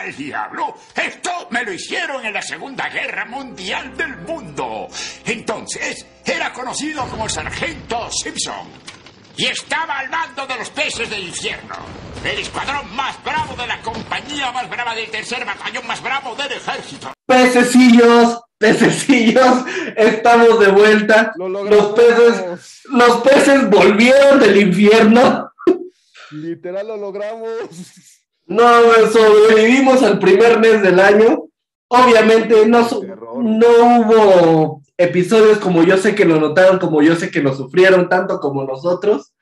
al diablo? Esto me lo hicieron en la Segunda Guerra Mundial del Mundo. Entonces, era conocido como el Sargento Simpson. Y estaba al mando de los peces del infierno. El escuadrón más bravo de la compañía más brava del tercer batallón más bravo del ejército. Pececillos, pececillos, estamos de vuelta. los peces, los peces volvieron del infierno. Literal lo logramos. No, sobrevivimos al primer mes del año. Obviamente no, no hubo episodios como yo sé que lo notaron, como yo sé que lo sufrieron tanto como nosotros.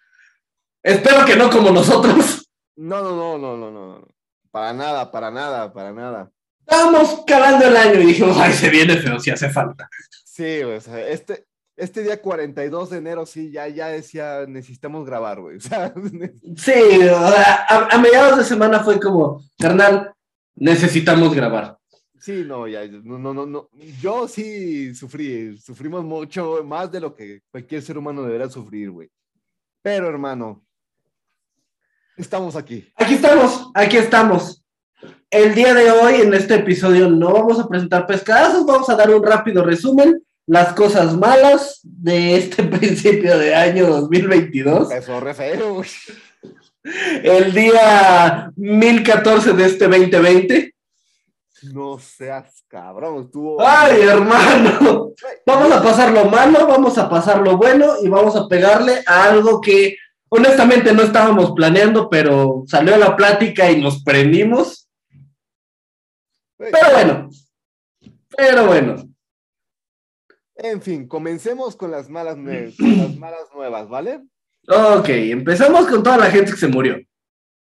Espero que no como nosotros. No, no, no, no, no, no. Para nada, para nada, para nada. Estábamos calando el año y dijimos, ay, se viene feo, si hace falta. Sí, o sea, este, este día 42 de enero, sí, ya, ya decía, necesitamos grabar, güey. sí, a, a, mediados de semana fue como, carnal, necesitamos grabar. Sí, no, ya, no, no, no, yo sí sufrí, sufrimos mucho, más de lo que cualquier ser humano debería sufrir, güey. Pero, hermano, estamos aquí. Aquí estamos, aquí estamos. El día de hoy, en este episodio, no vamos a presentar pescadazos, vamos a dar un rápido resumen las cosas malas de este principio de año 2022. Eso re feo. El día 1014 de este 2020. No seas cabrón, estuvo. ¡Ay, hermano! Vamos a pasar lo malo, vamos a pasar lo bueno y vamos a pegarle a algo que honestamente no estábamos planeando, pero salió la plática y nos prendimos. Pero bueno, pero bueno. En fin, comencemos con las malas, las malas nuevas, ¿vale? Ok, empezamos con toda la gente que se murió.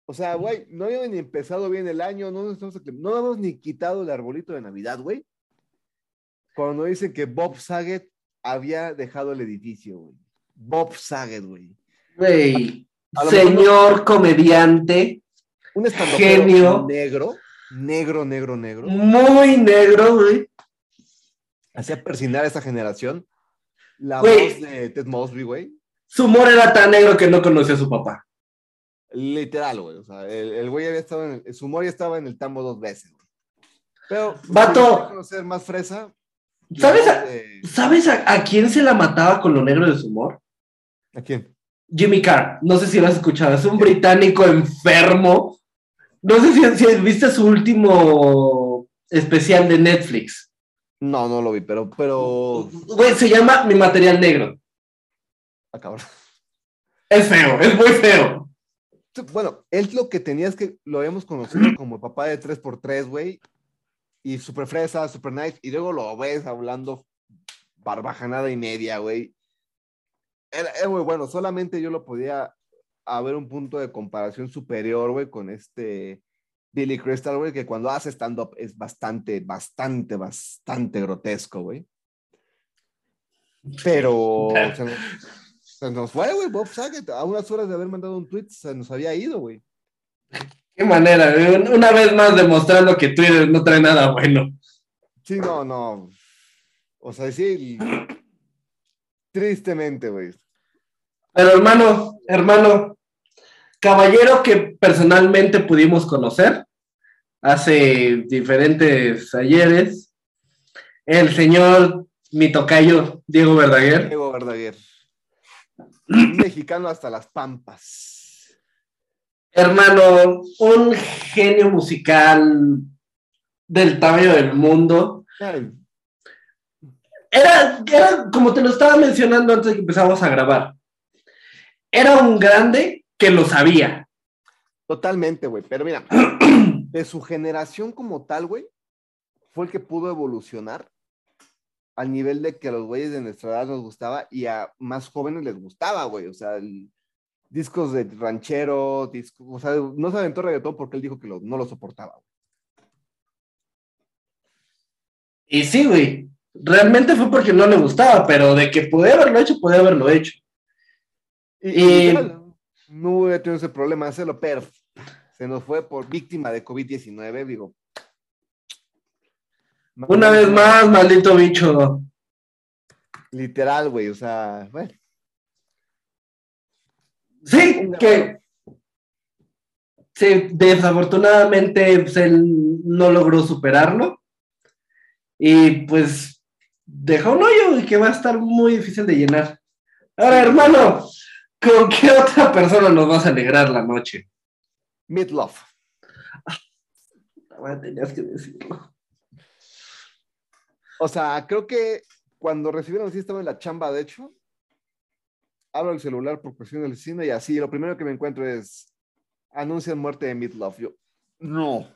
O sea, güey, no habíamos ni empezado bien el año, no, no hemos ni quitado el arbolito de Navidad, güey. Cuando dicen que Bob Saget había dejado el edificio, güey. Bob Saget, güey. Güey, señor comediante, un genio. Negro, negro, negro, negro. Muy negro, güey hacía persinar a esa generación. La voz de Ted Mosby, güey. Su humor era tan negro que no conocía a su papá. Literal, güey. O sea, el, güey había estado en el, su humor ya estaba en el tambo dos veces, güey. Pero, Vato. conocer más fresa. ¿Sabes, a, ¿sabes a, quién se la mataba con lo negro de su humor? ¿A quién? Jimmy Carr. No sé si lo has escuchado. Es un británico enfermo. No sé si, si viste su último especial de Netflix. No, no lo vi, pero, pero. Güey, se llama Mi Material Negro. Ah, es feo, es muy feo. Bueno, él lo que tenía es que lo habíamos conocido como papá de 3x3, güey. Y super fresa, super nice. Y luego lo ves hablando barbajanada y media, güey. Era, muy bueno. Solamente yo lo podía haber un punto de comparación superior, güey, con este Billy Crystal, güey, que cuando hace stand-up es bastante, bastante, bastante grotesco, güey. Pero se nos, fue, güey, Bob Saget. A unas horas de haber mandado un tweet se nos había ido, güey. Qué manera, güey. Una vez más demostrando que Twitter no trae nada bueno. Sí, no, no. O sea, sí. Tristemente, güey. Pero hermano, hermano, caballero que personalmente pudimos conocer hace diferentes ayeres, el señor mi tocayo Diego Verdaguer. Diego Verdaguer. mexicano hasta las pampas. Hermano, un genio musical del tamaño del mundo. Era, era, como te lo estaba mencionando antes de que empezamos a grabar, era un grande que lo sabía. Totalmente, güey. Pero mira, de su generación como tal, güey, fue el que pudo evolucionar al nivel de que a los güeyes de nuestra edad nos gustaba y a más jóvenes les gustaba, güey. O sea, discos de ranchero, discos, o sea, no se aventó reggaetón porque él dijo que no lo soportaba. Y sí, güey. Realmente fue porque no le gustaba, pero de que pude haberlo hecho, pude haberlo hecho. y no hubiera tenido ese problema de hacerlo, pero se nos fue por víctima de COVID-19, digo. Una vez más, maldito bicho. Literal, güey, o sea, bueno. Sí, que sí, desafortunadamente pues, él no logró superarlo. Y pues dejó un hoyo que va a estar muy difícil de llenar. Ahora, hermano, ¿con qué otra persona nos vas a alegrar la noche? Midlove. Ah, tenías que decirlo. O sea, creo que cuando recibieron así estaba en la chamba, de hecho. Abro el celular por cuestión del cine y así, lo primero que me encuentro es anuncian muerte de Midlove. Yo, no.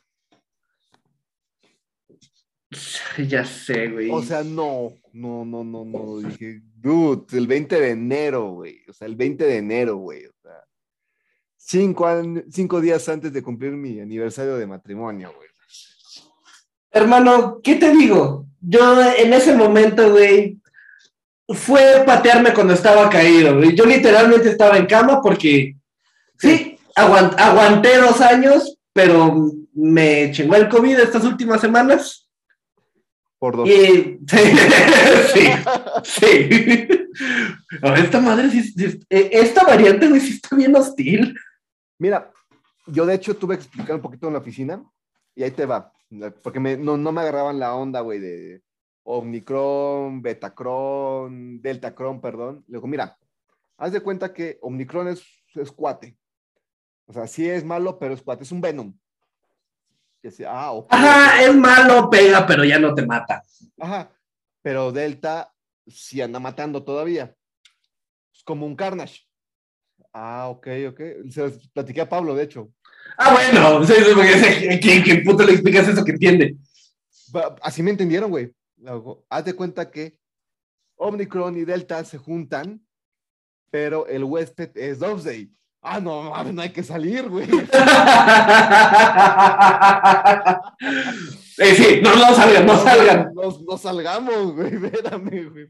Ya sé, güey. O sea, no, no, no, no, no. Dije, dude, el 20 de enero, güey. O sea, el 20 de enero, güey. O sea, cinco, cinco días antes de cumplir mi aniversario de matrimonio, güey. Hermano, ¿qué te digo? Yo en ese momento, güey, fue patearme cuando estaba caído, güey. Yo literalmente estaba en cama porque, sí, aguant- aguanté dos años, pero me chingó el COVID estas últimas semanas. Por dos. Y sí, sí. A ver, esta madre, sí- sí- eh, esta variante, güey, sí está bien hostil. Mira, yo de hecho tuve que explicar un poquito en la oficina y ahí te va, porque me- no, no me agarraban la onda, güey, de Omicron, Betacron, Deltacron, perdón. Le digo, mira, haz de cuenta que Omicron es, es cuate. O sea, sí es malo, pero es cuate, es un Venom. Ah, ok, Ajá, es malo, pega, pero ya no te mata. Ajá, pero Delta sí anda matando todavía. Es como un Carnage. Ah, ok, ok. Se los platiqué a Pablo, de hecho. Ah, bueno, sí, sí, porque ese- ¿quién, quién puto le explicas eso que entiende? Así me entendieron, güey. Haz de cuenta que Omicron y Delta se juntan, pero el huésped es Doomsday. Ah, no, mames, no hay que salir, güey. Eh, sí, no, no salgan, no salgan. No, no salgamos, güey. Espérame, güey.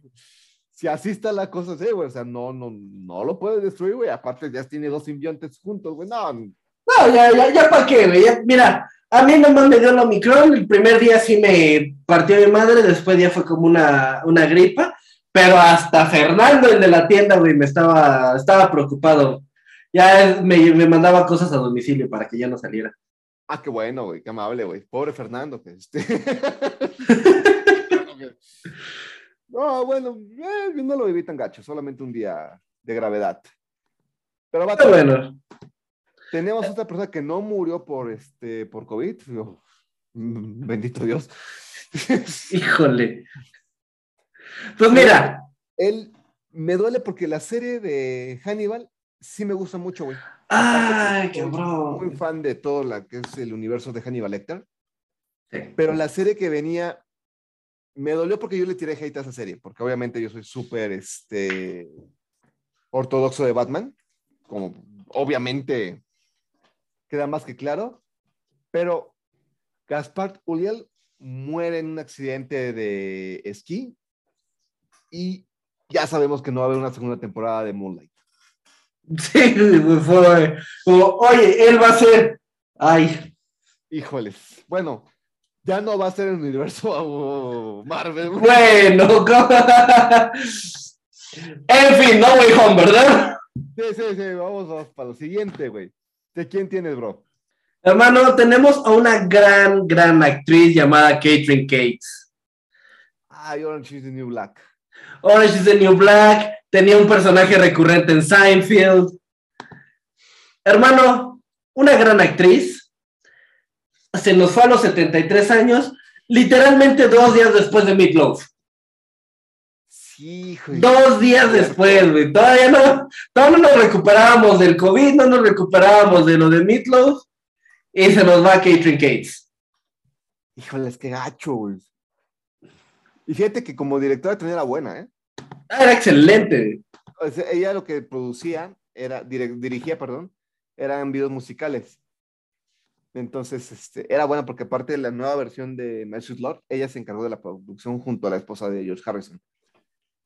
Si así está la cosa, sí, güey. O sea, no, no, no lo puedes destruir, güey. Aparte, ya tiene dos simbiontes juntos, güey. No, No, ya, ya, ya para qué, güey. Ya- Mira, a mí nomás me dio el Omicron. El primer día sí me partió mi madre, después ya fue como una, una gripa. Pero hasta Fernando, el de la tienda, güey, me estaba, estaba preocupado. Ya me, me mandaba cosas a domicilio para que ya no saliera. Ah, qué bueno, güey, qué amable, güey. Pobre Fernando, que este. no, bueno, eh, yo no lo viví tan gacho, solamente un día de gravedad. Pero va, Pero bueno, tenemos otra persona que no murió por este por COVID. Bendito Dios. híjole. Pues mira, Él me duele porque la serie de Hannibal sí me gusta mucho, güey. ay, Soy Muy cabrón. fan de todo lo que es el universo de Hannibal Lecter. Sí. Pero la serie que venía, me dolió porque yo le tiré hate a esa serie, porque obviamente yo soy súper este, ortodoxo de Batman, como obviamente queda más que claro, pero Gaspar Ulliel muere en un accidente de esquí y ya sabemos que no va a haber una segunda temporada de Moonlight. Sí, fue como, oye, él va a ser. Ay, Híjoles, bueno, ya no va a ser el universo oh, Marvel. bueno. en fin, no way home, ¿verdad? Sí, sí, sí, vamos, vamos para lo siguiente, güey. ¿De quién tienes, bro? Hermano, tenemos a una gran, gran actriz llamada Catherine Cates. Ay, Orange is the New Black. Orange is the New Black, tenía un personaje recurrente en Seinfeld. Hermano, una gran actriz. Se nos fue a los 73 años, literalmente dos días después de Meatloaf. Sí, hijo. Dos días después, güey. Todavía no, todavía no nos recuperábamos del COVID, no nos recuperábamos de lo de Meatloaf. Y se nos va Catherine Cates. Híjoles, qué gacho, güey. Y fíjate que como directora también era buena, ¿eh? Ah, Era excelente. O sea, ella lo que producía, era, dirigía, perdón, eran videos musicales. Entonces, este, era buena porque aparte de la nueva versión de Mercy's Lord, ella se encargó de la producción junto a la esposa de George Harrison.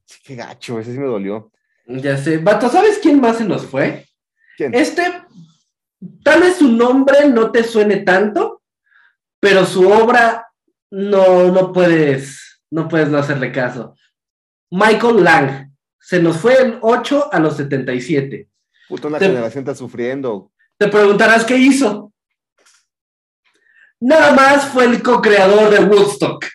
Sí, qué gacho, ese sí me dolió. Ya sé. Vato, ¿sabes quién más se nos fue? ¿Quién? Este, tal vez su nombre no te suene tanto, pero su obra no, no puedes, no puedes no hacerle caso. Michael Lang. Se nos fue el 8 a los 77. Puta, una Te- generación está sufriendo. Te preguntarás qué hizo. nada más fue el co-creador de Woodstock.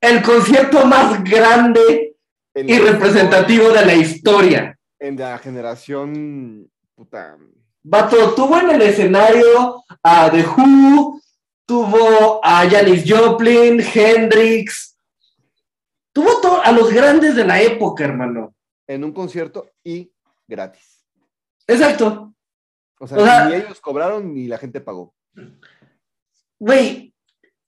El concierto más grande En y representativo de la historia. En la generación. Puta. Vato, tuvo en el escenario a The Who, tuvo a Janis Joplin, Hendrix, tuvo to- a los grandes de la época, hermano. En un concierto y gratis. Exacto. O sea, O sea- ni ellos cobraron ni la gente pagó. Güey,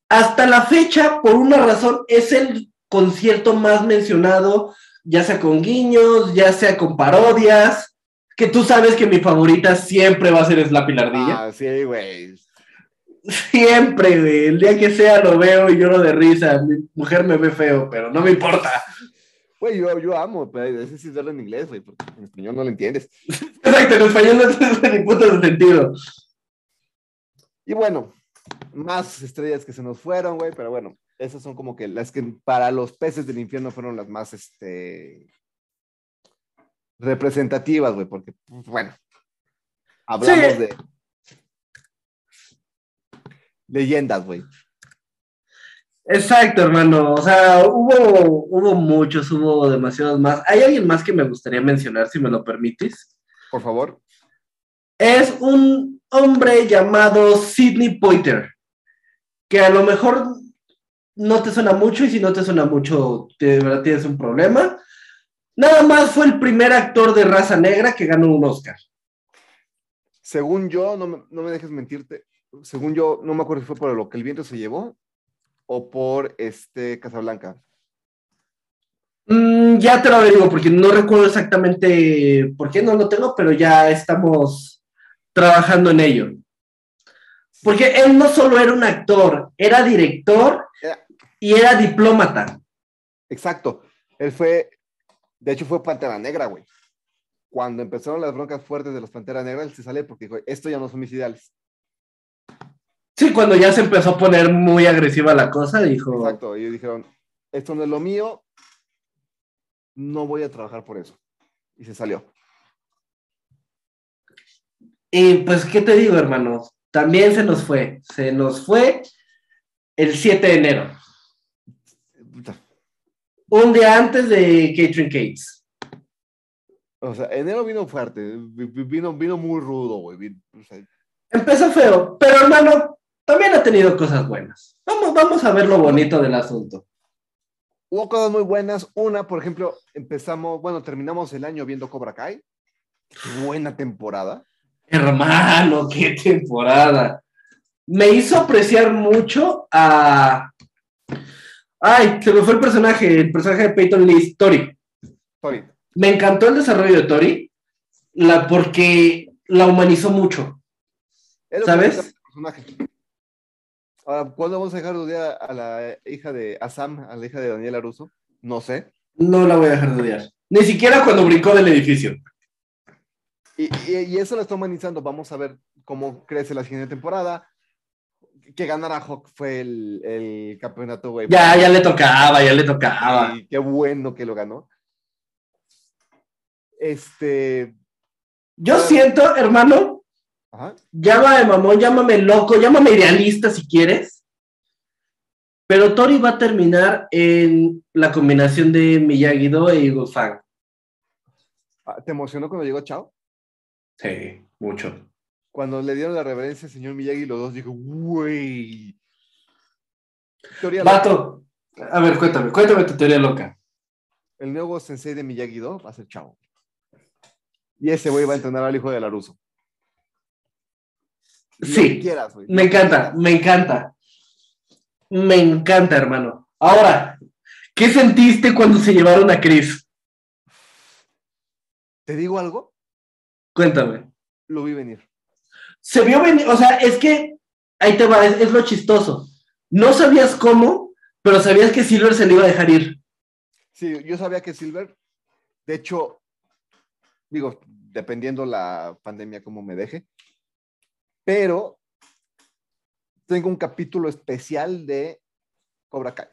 hasta la fecha, por una razón, es el concierto más mencionado, ya sea con guiños, ya sea con parodias, que tú sabes que mi favorita siempre va a ser Slappy la Ardilla. Ah, sí, güey. Siempre, güey. El día que sea lo veo y lloro de risa. Mi mujer me ve feo, pero no me importa. Güey, yo, yo amo, pero es verlo en inglés, güey, porque en español no lo entiendes. Exacto, en español no tiene ni puto sentido. Y bueno, más estrellas que se nos fueron, güey, pero bueno, esas son como que las que para los peces del infierno fueron las más, este, representativas, güey, porque, pues, bueno, hablamos Sí. de leyendas, güey. Exacto, hermano. O sea, hubo, hubo muchos, hubo demasiados más. Hay alguien más que me gustaría mencionar, si me lo permites. Por favor. Es un hombre llamado Sidney Poitier, que a lo mejor no te suena mucho y si no te suena mucho, de verdad tienes un problema. Nada más fue el primer actor de raza negra que ganó un Oscar. Según yo, no me, no me dejes mentirte, según yo, no me acuerdo si fue por lo que el viento se llevó o por este Casablanca. Mm, ya te lo averiguo porque no recuerdo exactamente por qué no lo tengo, pero ya estamos trabajando en ello. Porque él no solo era un actor, era director Era- y era diplomata. Exacto. Él fue, de hecho fue Pantera Negra, güey. Cuando empezaron las broncas fuertes de los Pantera Negra, él se sale porque dijo, esto ya no son mis ideales. Sí, cuando ya se empezó a poner muy agresiva la cosa, dijo, Exacto. Ellos dijeron, esto no es lo mío, no voy a trabajar por eso. Y se salió. y pues, ¿qué te digo, hermano? También se nos fue, se nos fue el 7 de enero, un día antes de Catherine Cates. O sea, enero vino fuerte, vi- vi- vino, vino muy rudo, güey. vi- o sea, Empezó feo, pero hermano, también ha tenido cosas buenas. Vamos, vamos a ver lo bonito del asunto. Hubo cosas muy buenas. Una, por ejemplo, empezamos, bueno, terminamos el año viendo Cobra Kai. Buena temporada. Hermano, qué temporada. Me hizo apreciar mucho a. Ay, se me fue el personaje, el personaje de Peyton Lee, Tori. Sorry. Me encantó el desarrollo de Tori, la, porque la humanizó mucho. ¿Sabes? personaje. Ahora, ¿cuándo vamos a dejar de odiar a la hija de Asam, a la hija de Daniela Russo? No sé. No la voy a dejar de odiar. Ni siquiera cuando brincó del edificio. Y, y- y eso lo está humanizando. Vamos a ver cómo crece la siguiente temporada. Que ganara Hawk fue el, el campeonato, güey. Ya, ya le tocaba, ya le tocaba. Y qué bueno que lo ganó. Este. Yo siento, hermano, Ajá. Llámame mamón, llámame loco, llámame idealista si quieres. Pero Tori va a terminar en la combinación de Miyagi-Do e Eagle Fang. Ah, ¿Te emocionó cuando llegó Chao? Sí, mucho. Cuando le dieron la reverencia al señor Miyagi, los dos dijo, güey. Vato, a ver, cuéntame, cuéntame tu teoría loca. El nuevo sensei de Miyagi-Do va a ser Chao. Y ese güey va a entrenar al hijo de Laruso. Sí, que quieras, güey. Me encanta, me encanta. Me encanta, hermano. Ahora, ¿qué sentiste cuando se llevaron a Chris? ¿Te digo algo? Cuéntame. Lo vi venir. se vio venir, o sea, es que ahí te va, es, es lo chistoso. No sabías cómo, pero sabías que Silver se le iba a dejar ir. Sí, yo sabía que Silver, de hecho, digo, dependiendo la pandemia como me deje, pero tengo un capítulo especial de Cobra Kai.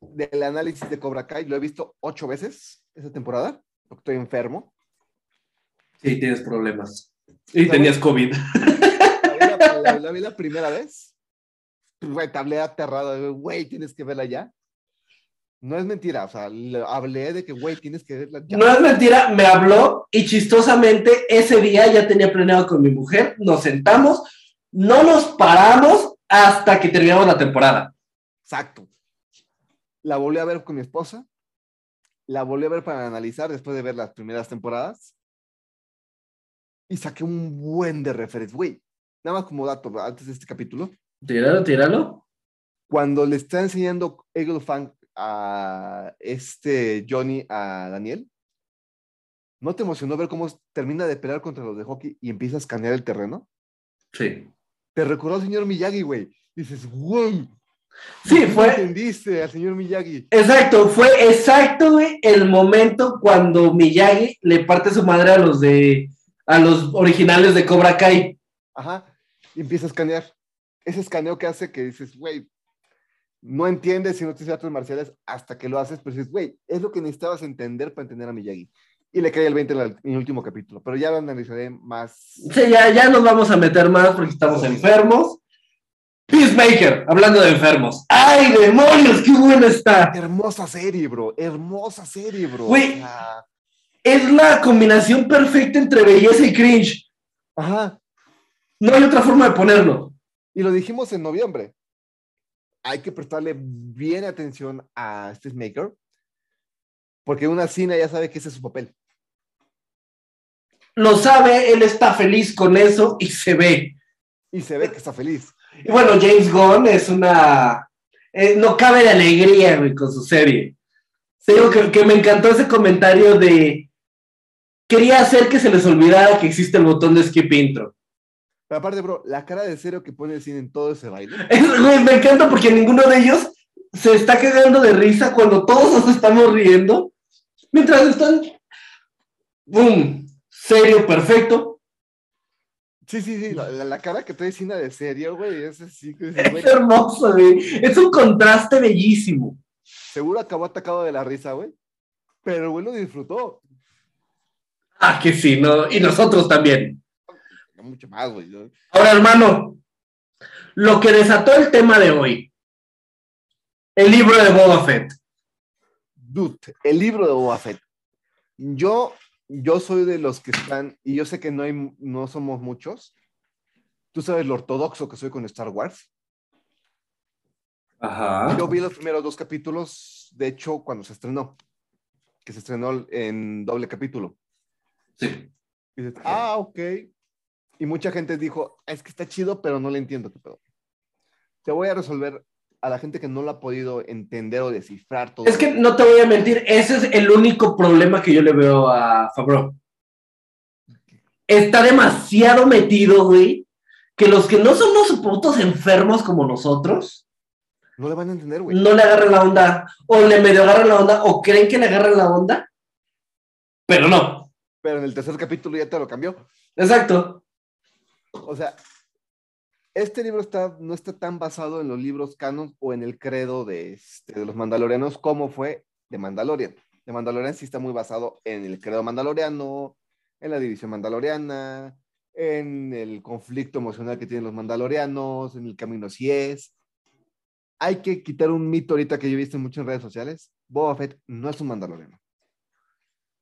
Del análisis de Cobra Kai, lo he visto ocho veces esa temporada, porque estoy enfermo. Sí, tienes problemas. Y tenías COVID. La vi la la, la- la vi la primera vez, pues, güey, te hablé aterrado, güey, tienes que verla ya. No es mentira, o sea, le hablé de que, güey, tienes que verla ya. No es mentira, me habló y chistosamente ese día ya tenía planeado con mi mujer, nos sentamos, no nos paramos hasta que terminamos la temporada. Exacto. La volví a ver con mi esposa, la volví a ver para analizar después de ver las primeras temporadas y saqué un buen de referencias. Güey, nada más como dato, antes de este capítulo, Tíralo, tíralo. cuando le está enseñando Eagle Fang a este Johnny a Daniel, ¿no te emocionó ver cómo termina de pelear contra los de hockey y empieza a escanear el terreno? Sí. Te recordó al señor Miyagi, güey. Dices, güey. Sí, ¿cómo fue, entendiste al señor Miyagi? Exacto, fue exacto, güey, el momento cuando Miyagi le parte su madre a los de a los originales de Cobra Kai. Ajá. Y empieza a escanear. Ese escaneo que hace que dices, güey, no entiendes si no tienes artes marciales hasta que lo haces, pero dices, güey, es lo que necesitabas entender para entender a Miyagi. Y le cae el 20 en, el último capítulo, pero ya lo analizaré más. Sí, ya, ya nos vamos a meter más porque estamos enfermos. Peacemaker, hablando de enfermos. ¡Ay, demonios! ¡Qué bueno está! Hermosa serie, bro. Hermosa serie, bro. Güey. Es la combinación perfecta entre belleza y cringe. Ajá. No hay otra forma de ponerlo. Y lo dijimos en noviembre. Hay que prestarle bien atención a Steve Maker, porque una cine ya sabe que ese es su papel. Lo sabe, él está feliz con eso y se ve. Y se ve que está feliz. Y bueno, James Gunn es una... eh, no cabe de alegría, güey, con su serie. Te digo que, que me encantó ese comentario de... Quería hacer que se les olvidara que existe el botón de skip intro. Pero aparte, bro, la cara de serio que pone el cine en todo ese baile. Es- güey, me encanta porque ninguno de ellos se está cagando de risa cuando todos nos estamos riendo. Mientras están... ¡Bum! Serio, perfecto. Sí, sí, sí, la, la- la cara que trae cine de serio, güey, es así güey, Es hermoso, güey. Es un contraste bellísimo. seguro acabó atacado de la risa, güey. Pero güey lo disfrutó. Ah, que sí, ¿no? Y nosotros también. Mucho más. Ahora, hermano, lo que desató el tema de hoy. El libro de Boba Fett. Dude, el libro de Boba Fett. Yo, yo soy de los que están, y yo sé que no, hay, no somos muchos. Tú sabes lo ortodoxo que soy con Star Wars. Ajá. Yo vi los primeros dos capítulos, de hecho, cuando se estrenó, que se estrenó en doble capítulo. Sí. Y dices, ah, ok. Y mucha gente dijo, es que está chido, pero no le entiendo qué pedo. Te voy a resolver a la gente que no lo ha podido entender o descifrar todo. Es que no te voy a mentir, ese es el único problema que yo le veo a Favreau. Está demasiado metido, güey, que los que no somos putos enfermos como nosotros, No le van a entender, güey. no le agarran la onda, o le medio agarran la onda, o creen que le agarran la onda, pero no. Pero en el tercer capítulo ya te lo cambió. Exacto. O sea, este libro está, no está tan basado en los libros canon o en el credo de, este, de los mandalorianos como fue de Mandalorian. De Mandalorian sí está muy basado en el credo mandaloriano, en la división mandaloriana, en el conflicto emocional que tienen los mandalorianos, en el camino si es. Hay que quitar un mito ahorita que yo he visto mucho en redes sociales. Boba Fett no es un mandaloriano.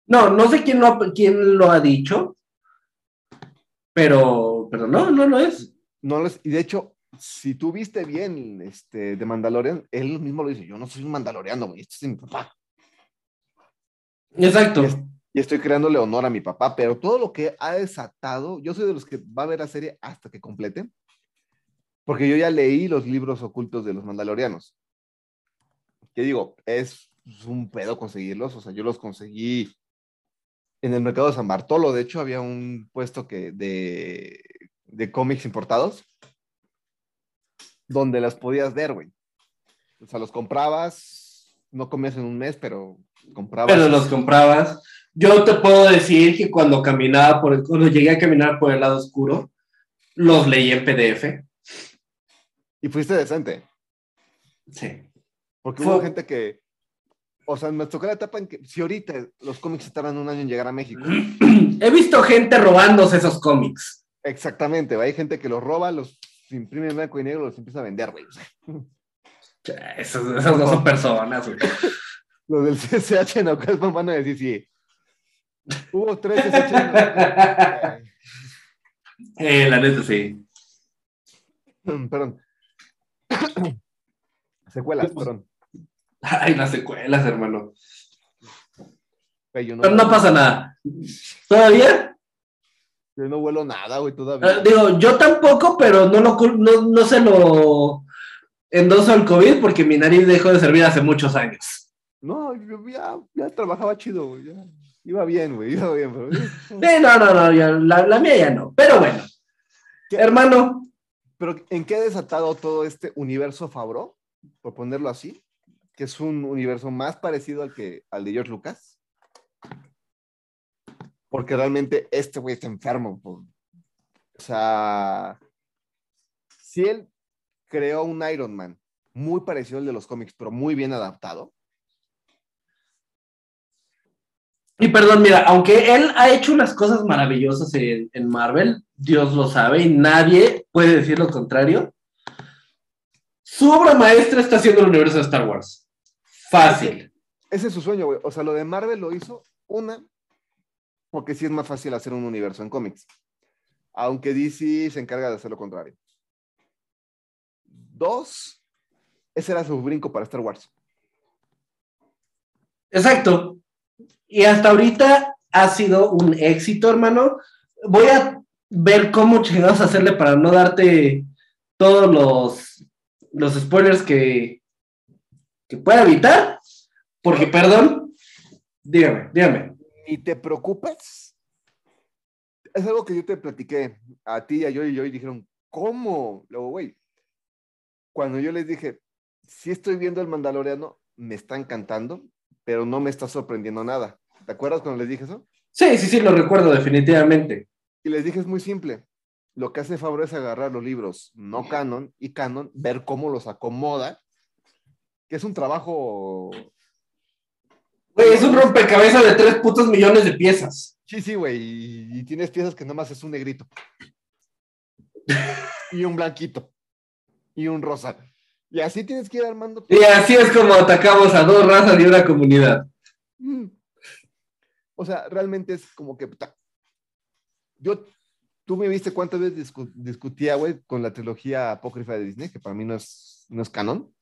No, no sé quién lo, quién lo ha dicho, pero, pero no, no lo es. No les, y de hecho, si tú viste bien este, de Mandalorian, él mismo lo dice, yo no soy un mandaloriano, güey, este es mi papá. Exacto. Y, es- y estoy creándole honor a mi papá, pero todo lo que ha desatado, yo soy de los que va a ver la serie hasta que complete, porque yo ya leí los libros ocultos de los mandalorianos. Que digo, es un pedo conseguirlos, o sea, yo los conseguí en el mercado de San Bartolo, de hecho había un puesto que de, de cómics importados, donde las podías ver, güey. O sea, los comprabas, no comías en un mes, pero comprabas. Pero los comprabas. Yo te puedo decir que cuando caminaba por el, cuando llegué a caminar por el lado oscuro, los leí en PDF. Y fuiste decente. Sí. Porque Fue- hubo gente que, o sea, me tocó la etapa en que, si ahorita los cómics tardan un año en llegar a México, He visto gente robándose esos cómics. Exactamente. Hay gente que los roba, los imprime en blanco y negro, los empieza a vender, güey. Esos no son personas, güey. Los del CSH en Ocaspan van a decir sí. Hubo tres CSH. Eh, la neta, sí. Perdón. Secuelas, perdón. Ay, las secuelas, hermano. No, Pero no pasa nada. ¿Todavía? Yo no vuelo nada, güey, Eh, todavía. digo, yo tampoco, pero no, lo, no, no se lo endoso al COVID porque mi nariz dejó de servir hace muchos años. No, yo ya, ya trabajaba chido, güey. ya. Iba bien, güey, iba bien, pero. Sí, no, no, no, ya- la, la mía ya no. Pero bueno, ¿Qué? hermano, Pero, ¿en qué ha desatado todo este universo Fabro? Por ponerlo así, que es un universo más parecido al que al de George Lucas. Porque realmente este güey está enfermo. po. O sea, si él creó un Iron Man muy parecido al de los cómics, pero muy bien adaptado, y perdón, mira, aunque él ha hecho unas cosas maravillosas en, en Marvel, Dios lo sabe y nadie puede decir lo contrario, su obra maestra está siendo el universo de Star Wars. Fácil. ese es su sueño, güey. O sea, lo de Marvel lo hizo una, porque sí es más fácil hacer un universo en cómics. Aunque DC se encarga de hacer lo contrario. Dos, ese era su brinco para Star Wars. Exacto. Y hasta ahorita ha sido un éxito, hermano. Voy a ver cómo chingados hacerle para no darte todos los, los spoilers que, que pueda evitar. Porque, perdón, dígame, dígame. Ni te preocupes. Es algo que yo te platiqué a ti, a yo y yo, y dijeron, ¿cómo? Luego, güey, cuando yo les dije, sí estoy viendo el Mandaloriano, me está encantando, pero no me está sorprendiendo nada. ¿Te acuerdas cuando les dije eso? Sí, sí, sí, lo recuerdo definitivamente. Y les dije, es muy simple. Lo que hace Favre es agarrar los libros no canon y canon, ver cómo los acomoda, que es un trabajo... Güey, es un rompecabezas de tres putos millones de piezas. Sí, sí, güey, y, tienes piezas que nomás es un negrito. y un blanquito. Y un rosa. Y así tienes que ir armando. Y así es como atacamos a dos razas y una comunidad. Mm. O sea, realmente es como que... Yo, tú me viste cuántas veces discu- discutía, güey, con la trilogía apócrifa de Disney, que para mí no es, no es canon.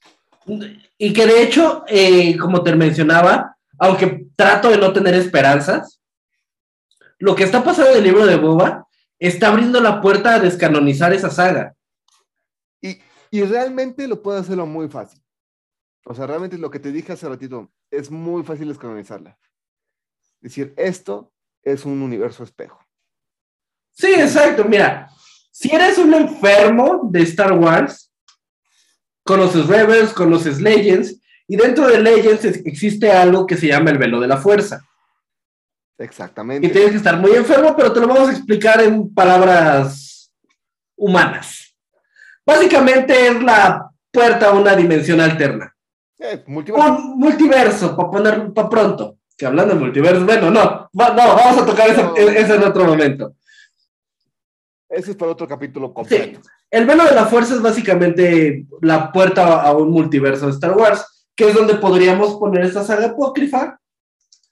Y que de hecho, eh, como te mencionaba, aunque trato de no tener esperanzas, lo que está pasando en el libro de Boba está abriendo la puerta a descanonizar esa saga. Y, y realmente lo puedo hacerlo muy fácil. O sea, realmente lo que te dije hace ratito, es muy fácil descanonizarla. Es decir, esto es un universo espejo. Sí, exacto. Mira, si eres un enfermo de Star Wars, conoces Rebels, conoces Legends, y dentro de Legends existe algo que se llama el velo de la fuerza. Exactamente. Y tienes que estar muy enfermo, pero te lo vamos a explicar en palabras humanas. Básicamente es la puerta a una dimensión alterna. Eh, multiverso. Un multiverso, para poner para pronto. Que hablando de multiverso, bueno, no, va- no, vamos a tocar eso, No. eso en otro momento. Ese es para otro capítulo completo. El velo de la fuerza es básicamente la puerta a un multiverso de Star Wars, que es donde podríamos poner esta saga apócrifa,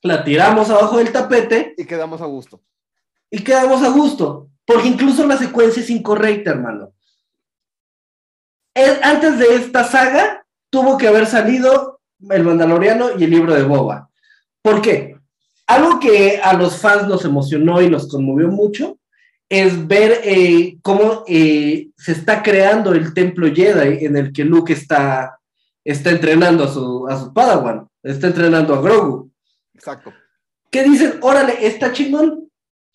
la tiramos abajo del tapete Y quedamos a gusto. y quedamos a gusto, porque incluso la secuencia es incorrecta, hermano. El- antes de esta saga tuvo que haber salido el Mandaloriano y el libro de Boba. ¿Por qué? Algo que a los fans nos emocionó y nos conmovió mucho es ver eh, cómo eh, se está creando el templo Jedi en el que Luke está, está entrenando a su, a su Padawan, está entrenando a Grogu Exacto. que dicen, órale, está chingón.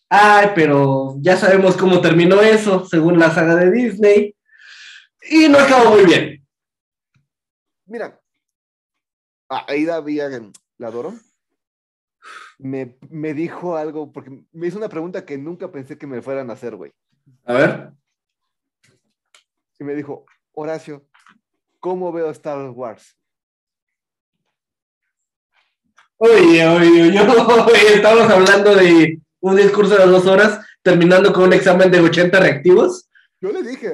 Ay, pero ya sabemos cómo terminó eso, según la saga de Disney. Y no acabó muy bien. Mira, a- Aida Villa, la adoro, me, me dijo algo, porque me hizo una pregunta que nunca pensé que me fueran a hacer, güey. A ver. Y me dijo, Horacio, ¿cómo veo Star Wars? Oye, oye, oye, oye, estamos hablando de un discurso de dos horas, terminando con un examen de 80 reactivos. Yo le dije,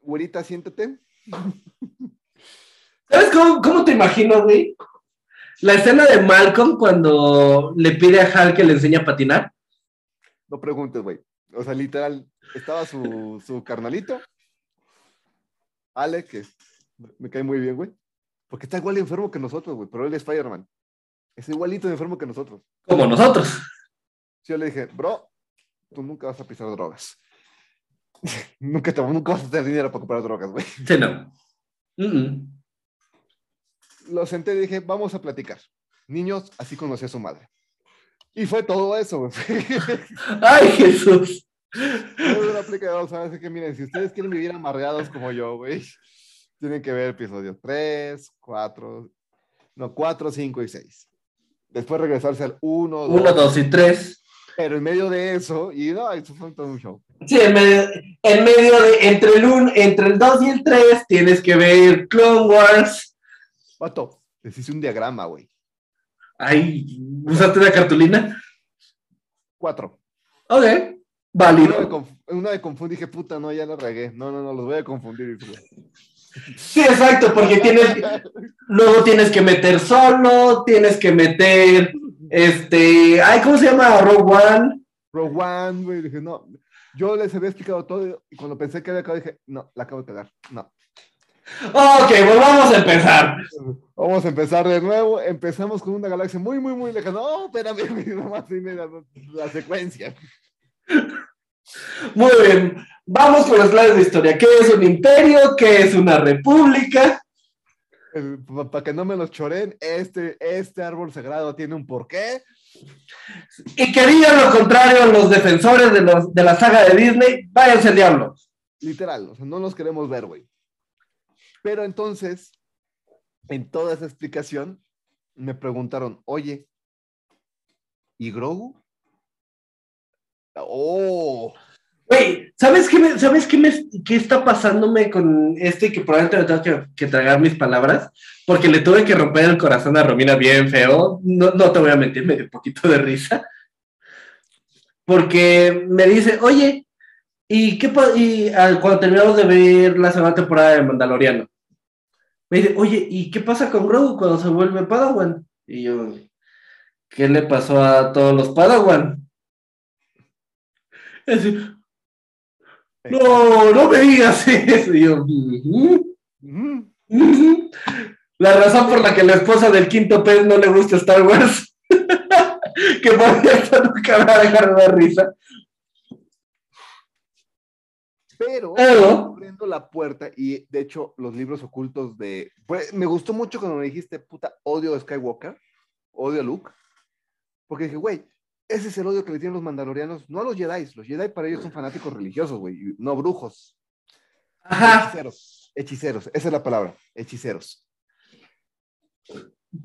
güerita, siéntate. ¿Sabes cómo, cómo te imagino, güey? La escena de Malcolm cuando le pide a Hal que le enseñe a patinar. No preguntes, güey. O sea, literal, estaba su, su carnalito, Ale, que me cae muy bien, güey. Porque está igual de enfermo que nosotros, güey. Pero él es Spider-Man. Es igualito de enfermo que nosotros. Como nosotros. Yo le dije, bro, tú nunca vas a pisar drogas. nunca, te, nunca vas a tener dinero para comprar drogas, güey. Sí, no. Mm, mm. Lo senté y dije, vamos a platicar. Niños, así conocí a su madre. Y fue todo eso, güey. Ay, Jesús. Es una aplicadora, ¿sabes? que miren, si ustedes quieren vivir amarreados como yo, güey, tienen que ver episodios 3, 4, no, 4, 5 y 6. Después regresarse al 1, 1, 2 y 3. Pero en medio de eso, y no, eso fue todo un show. Sí, en medio, en medio de, entre el, un, entre el 2 y el 3, tienes que ver Clone Wars. Pato, les hice un diagrama, güey. Ay, ¿usaste una cartulina? 4. Ok, Una me, válido. conf- una me confundí, dije, puta, no, ya la regué. No, no, no, los voy a confundir. Sí, exacto, porque tienes, luego tienes que meter solo, tienes que meter, este, ay, ¿cómo se llama? Rogue One. Rogue One, güey, dije, no. Yo les había explicado todo y cuando pensé que había acabado, dije, no, la acabo de cagar. No. Ok, volvamos a empezar. Vamos a empezar de nuevo. Empezamos con una galaxia muy, muy, muy lejana. No, espérame, nomás dime la, la secuencia. Muy bien, vamos con las claves de historia. ¿Qué es un imperio? ¿Qué es una república? Para que no me los choren, este, este árbol sagrado tiene un porqué. Y que digan lo contrario los defensores de, los, de la saga de Disney, váyanse al diablo. Literal, o sea, no los queremos ver, güey. Pero entonces, en toda esa explicación, me preguntaron, oye, ¿y Grogu? Oh, Güey, ¿sabes qué, me- ¿sabes qué, está pasándome con este que probablemente me tengo que, tragar mis palabras? Porque le tuve que romper el corazón a Romina bien feo. No, no te voy a mentir, me dio un poquito de risa. Porque me dice, oye, ¿y qué cuando terminamos de ver la segunda temporada de Mandaloriano? Me dice, oye, ¿y qué pasa con Grogu cuando se vuelve Padawan? Y yo, ¿qué le pasó a todos los Padawan? Es decir, no, no me digas eso. Y yo. La razón por la que la esposa del quinto pez no le gusta Star Wars. que por cierto nunca me va a dejar de dar risa. Pero Pero, abriendo la puerta y de hecho los libros ocultos de... Pues, me gustó mucho cuando me dijiste, puta, odio a Skywalker, odio a Luke, porque dije, güey, ese es el odio que le tienen los mandalorianos, no a los Jedi, los Jedi para ellos son fanáticos religiosos, güey, no brujos, ajá, hechiceros, hechiceros, esa es la palabra, hechiceros.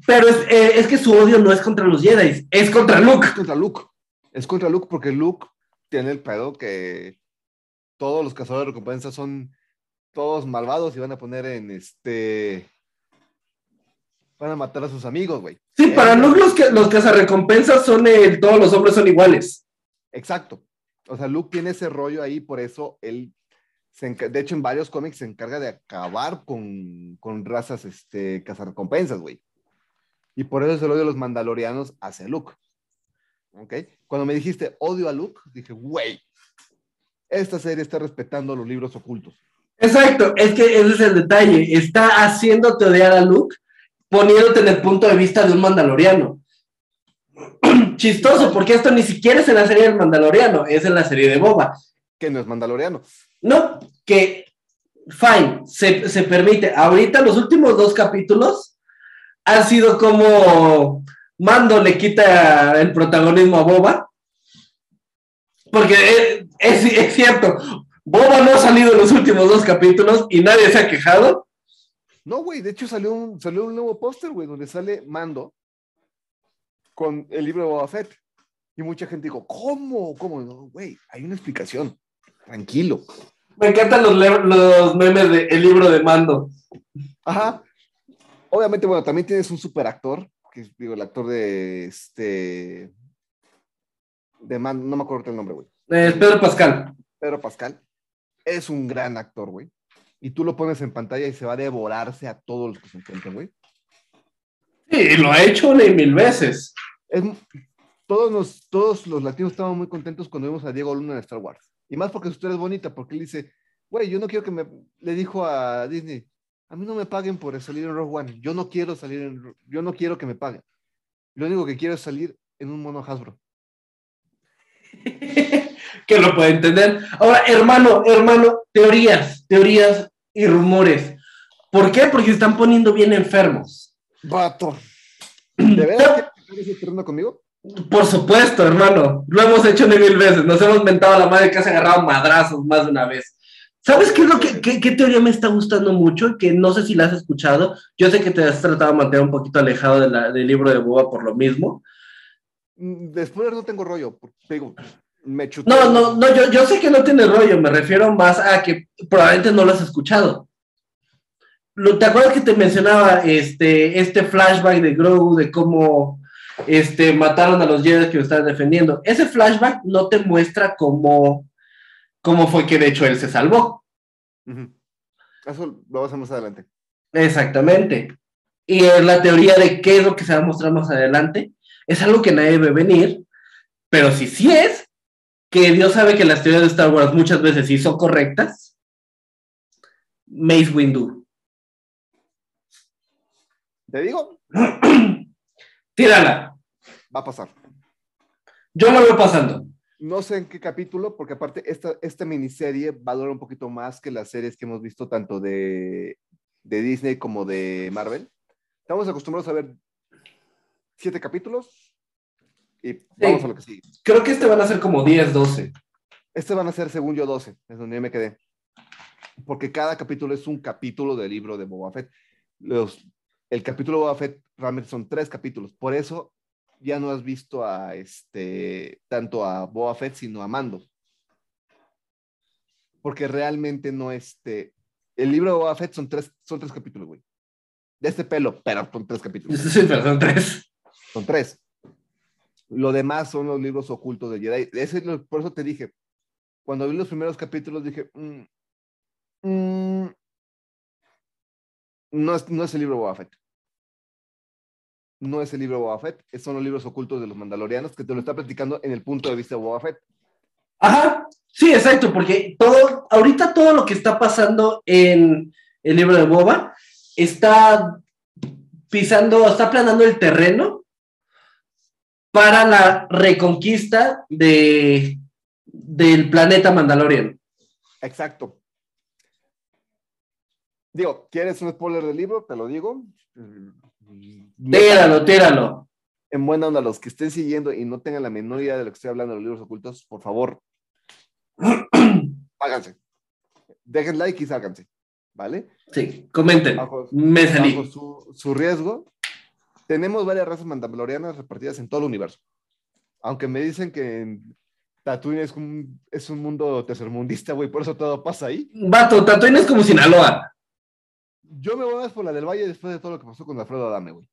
pero es, eh, es que su odio no es contra los Jedi, es contra Luke. Es contra Luke, es contra Luke porque Luke tiene el pedo que todos los cazadores de recompensas son todos malvados y van a poner en este... Van a matar a sus amigos, güey. Sí, para Luke los, que, los cazarrecompensas son el, todos los hombres son iguales. Exacto. O sea, Luke tiene ese rollo ahí, por eso él, se de hecho, en varios cómics se encarga de acabar con, con razas este, cazarrecompensas, güey. Y por eso es el odio de los mandalorianos hacia Luke. ¿Ok? Cuando me dijiste odio a Luke, dije, güey, esta serie está respetando los libros ocultos. Exacto, es que ese es el detalle. Está haciéndote odiar a Luke, poniéndote en el punto de vista de un mandaloriano. Chistoso, porque esto ni siquiera es en la serie del mandaloriano, es en la serie de Boba. Que no es mandaloriano. No, que, fine, se, se permite. Ahorita los últimos dos capítulos han sido como Mando le quita el protagonismo a Boba. Porque es, es- es cierto, Boba no ha salido en los últimos dos capítulos y nadie se ha quejado. No, güey, de hecho salió un, salió un nuevo póster, güey, donde sale Mando con el libro de Boba Fett. Y mucha gente dijo, ¿cómo? ¿Cómo? No, güey, hay una explicación. Tranquilo. Me encantan los, los memes del libro de Mando. Ajá. Obviamente, bueno, también tienes un super actor, que es, digo, el actor de este. de Man- no me acuerdo el nombre, güey. Eh, Pedro Pascal. Pedro Pascal, es un gran actor, güey. Y tú lo pones en pantalla y se va a devorarse a todos los que se encuentren, güey. Sí, lo ha hecho mil veces. Es- todos, nos, todos los latinos estaban muy contentos cuando vimos a Diego Luna en Star Wars. Y más porque su historia es bonita, porque él dice, güey, yo no quiero que me... Le dijo a Disney, a mí no me paguen por salir en Rogue One. Yo no quiero salir en... Yo no quiero que me paguen. Lo único que quiero es salir en un mono Hasbro. que lo puede entender. Ahora, hermano, hermano, teorías, teorías y rumores. ¿Por qué? Porque se están poniendo bien enfermos. Vato. ¿De verdad terreno conmigo? Por supuesto, hermano. Lo hemos hecho ni mil veces. Nos hemos mentado a la madre que has agarrado madrazos más de una vez. ¿Sabes qué es lo que, qué, qué teoría me está gustando mucho? Que no sé si la has escuchado. Yo sé que te has tratado de mantener un poquito alejado de la- del libro de Boba por lo mismo. Mm, Después no tengo rollo. digo, me chuté. No, no, no, yo, yo sé que no tiene rollo, me refiero más a que probablemente no lo has escuchado. Lo- ¿Te acuerdas que te mencionaba este, este flashback de Grogu, de cómo este, mataron a los Jedi que lo estaban defendiendo? Ese flashback no te muestra cómo, cómo fue que de hecho él se salvó. Eso lo vamos a más adelante. Exactamente. Y es la teoría de qué es lo que se va a mostrar más adelante. Es algo que nadie ve venir, pero si sí es, que Dios sabe que las teorías de Star Wars muchas veces sí son correctas. Mace Windu. Te digo, Tírala. va a pasar. Yo lo veo pasando. No sé en qué capítulo, porque aparte esta, esta miniserie valora un poquito más que las series que hemos visto tanto de, de Disney como de Marvel. Estamos acostumbrados a ver siete capítulos y vamos a lo que sigue. Creo que este van a ser como 10, 12. Este van a ser, según yo, 12, es donde yo me quedé. Porque cada capítulo es un capítulo del libro de Boba Fett. Los, el capítulo de Boba Fett realmente son tres capítulos. Por eso ya no has visto a este tanto a Boba Fett, sino a Mando. Porque realmente no este. El libro de Boba Fett son tres, son tres capítulos, güey. De este pelo, pero son tres capítulos. Sí, pero son tres. Son tres. Lo demás son los libros ocultos de Jedi. Ese por eso te dije, cuando vi los primeros capítulos dije, mm, mm, no, es, no es el libro Boba Fett. No es el libro Boba Fett, son los libros ocultos de los mandalorianos que te lo está platicando en el punto de vista de Boba Fett. Ajá, sí, exacto, porque todo, ahorita todo lo que está pasando en el libro de Boba está pisando, está aplanando el terreno para la reconquista de, del planeta Mandalorian. Exacto. Digo, ¿quieres un spoiler del libro? Te lo digo. Tíralo, tíralo. en buena onda, los que estén siguiendo y no tengan la menor idea de lo que estoy hablando de los libros ocultos, por favor, háganse. Dejen like y ságanse, ¿vale? Sí, comenten. Bajo- Me salí. Bajo su, su riesgo, tenemos varias razas mandalorianas repartidas en todo el universo. Aunque me dicen que en Tatooine es un, es un mundo tercermundista, güey, por eso todo pasa ahí. Vato, Tatooine es como Sinaloa. Yo me voy más por la del Valle después de todo lo que pasó con Alfredo Adame, güey.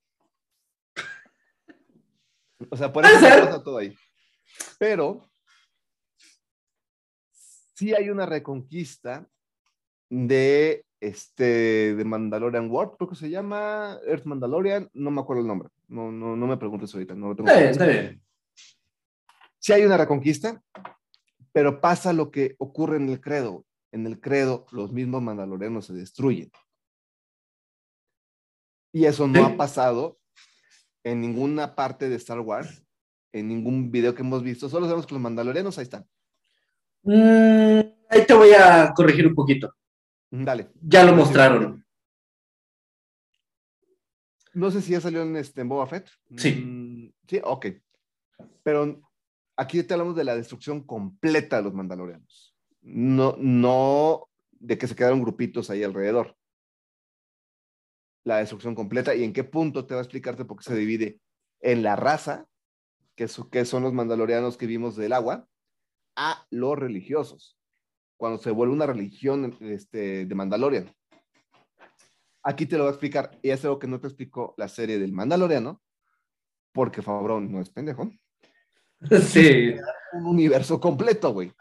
O sea, por eso pasa todo ahí. Pero sí hay una reconquista de este de Mandalorian World, creo que se llama Earth Mandalorian, no me acuerdo el nombre. No, no, no me preguntes ahorita, no lo tengo. Está bien, está bien. Sí hay una reconquista, pero pasa lo que ocurre en el credo. En el credo, los mismos mandalorianos se destruyen. Y eso no Sí. ha pasado en ninguna parte de Star Wars, en ningún video que hemos visto. Solo sabemos que los mandalorianos ahí están. Mm, ahí te voy a corregir un poquito. Dale. Ya lo mostraron. No sé si ya salió en, este, en Boba Fett. Sí. Mm, sí, ok. Pero aquí te hablamos de la destrucción completa de los mandalorianos. No, no de que se quedaron grupitos ahí alrededor. La destrucción completa y en qué punto te va a explicarte por qué se divide en la raza, que, que son los mandalorianos que vimos del agua, a los religiosos. Cuando se vuelve una religión este, de Mandalorian. Aquí te lo voy a explicar, y es algo que no te explicó la serie del Mandaloriano, porque Fabrón no es pendejo. Sí. Un universo completo, güey.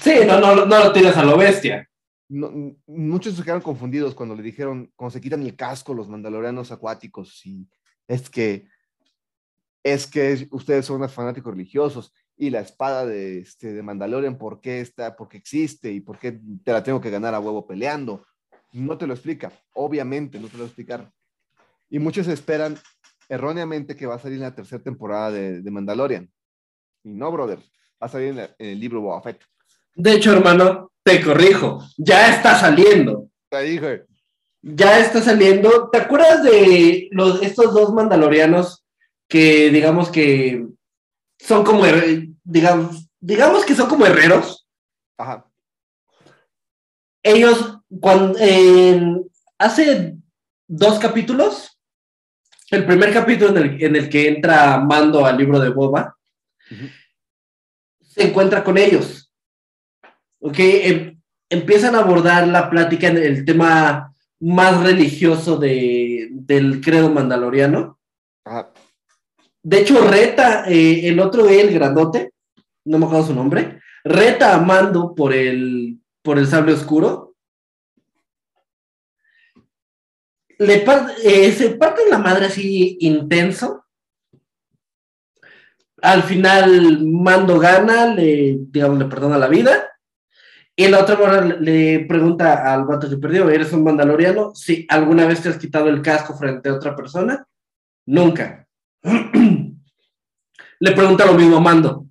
Sí, no, no, no lo tienes a lo bestia. No, muchos se quedaron confundidos cuando le dijeron, cuando se quitan el casco los mandalorianos acuáticos, y es que, es que ustedes son unos fanáticos religiosos, y la espada de, este, de Mandalorian, ¿por qué está? ¿Por qué existe? ¿Y por qué te la tengo que ganar a huevo peleando? No te lo explica, obviamente no te lo explicar. Y muchos esperan erróneamente que va a salir en la tercera temporada de, de Mandalorian. Y no, brother, va a salir en, la- en el libro Boba Fett. De hecho, hermano, te corrijo, ya está saliendo. Ahí, güey. Ya está saliendo. ¿Te acuerdas de los, estos dos mandalorianos que digamos que son como, digamos, digamos que son como herreros? Ajá. Ellos, cuando, hace dos capítulos, el primer capítulo en el, en el que entra Mando al libro de Boba, se encuentra con ellos. ¿Ok? Em- empiezan a abordar la plática en el tema más religioso de, del credo mandaloriano. Ajá. De hecho, reta, eh, el otro, el grandote, no me acuerdo su nombre, reta a Mando por el, por el sable oscuro. Le eh, se parte la madre así intenso. Al final, Mando gana, le, digamos, le perdona la vida. Y la otra le- le pregunta al vato que perdió, ¿eres un mandaloriano? Sí, ¿alguna vez te has quitado el casco frente a otra persona? Nunca. Le pregunta lo mismo a Mando.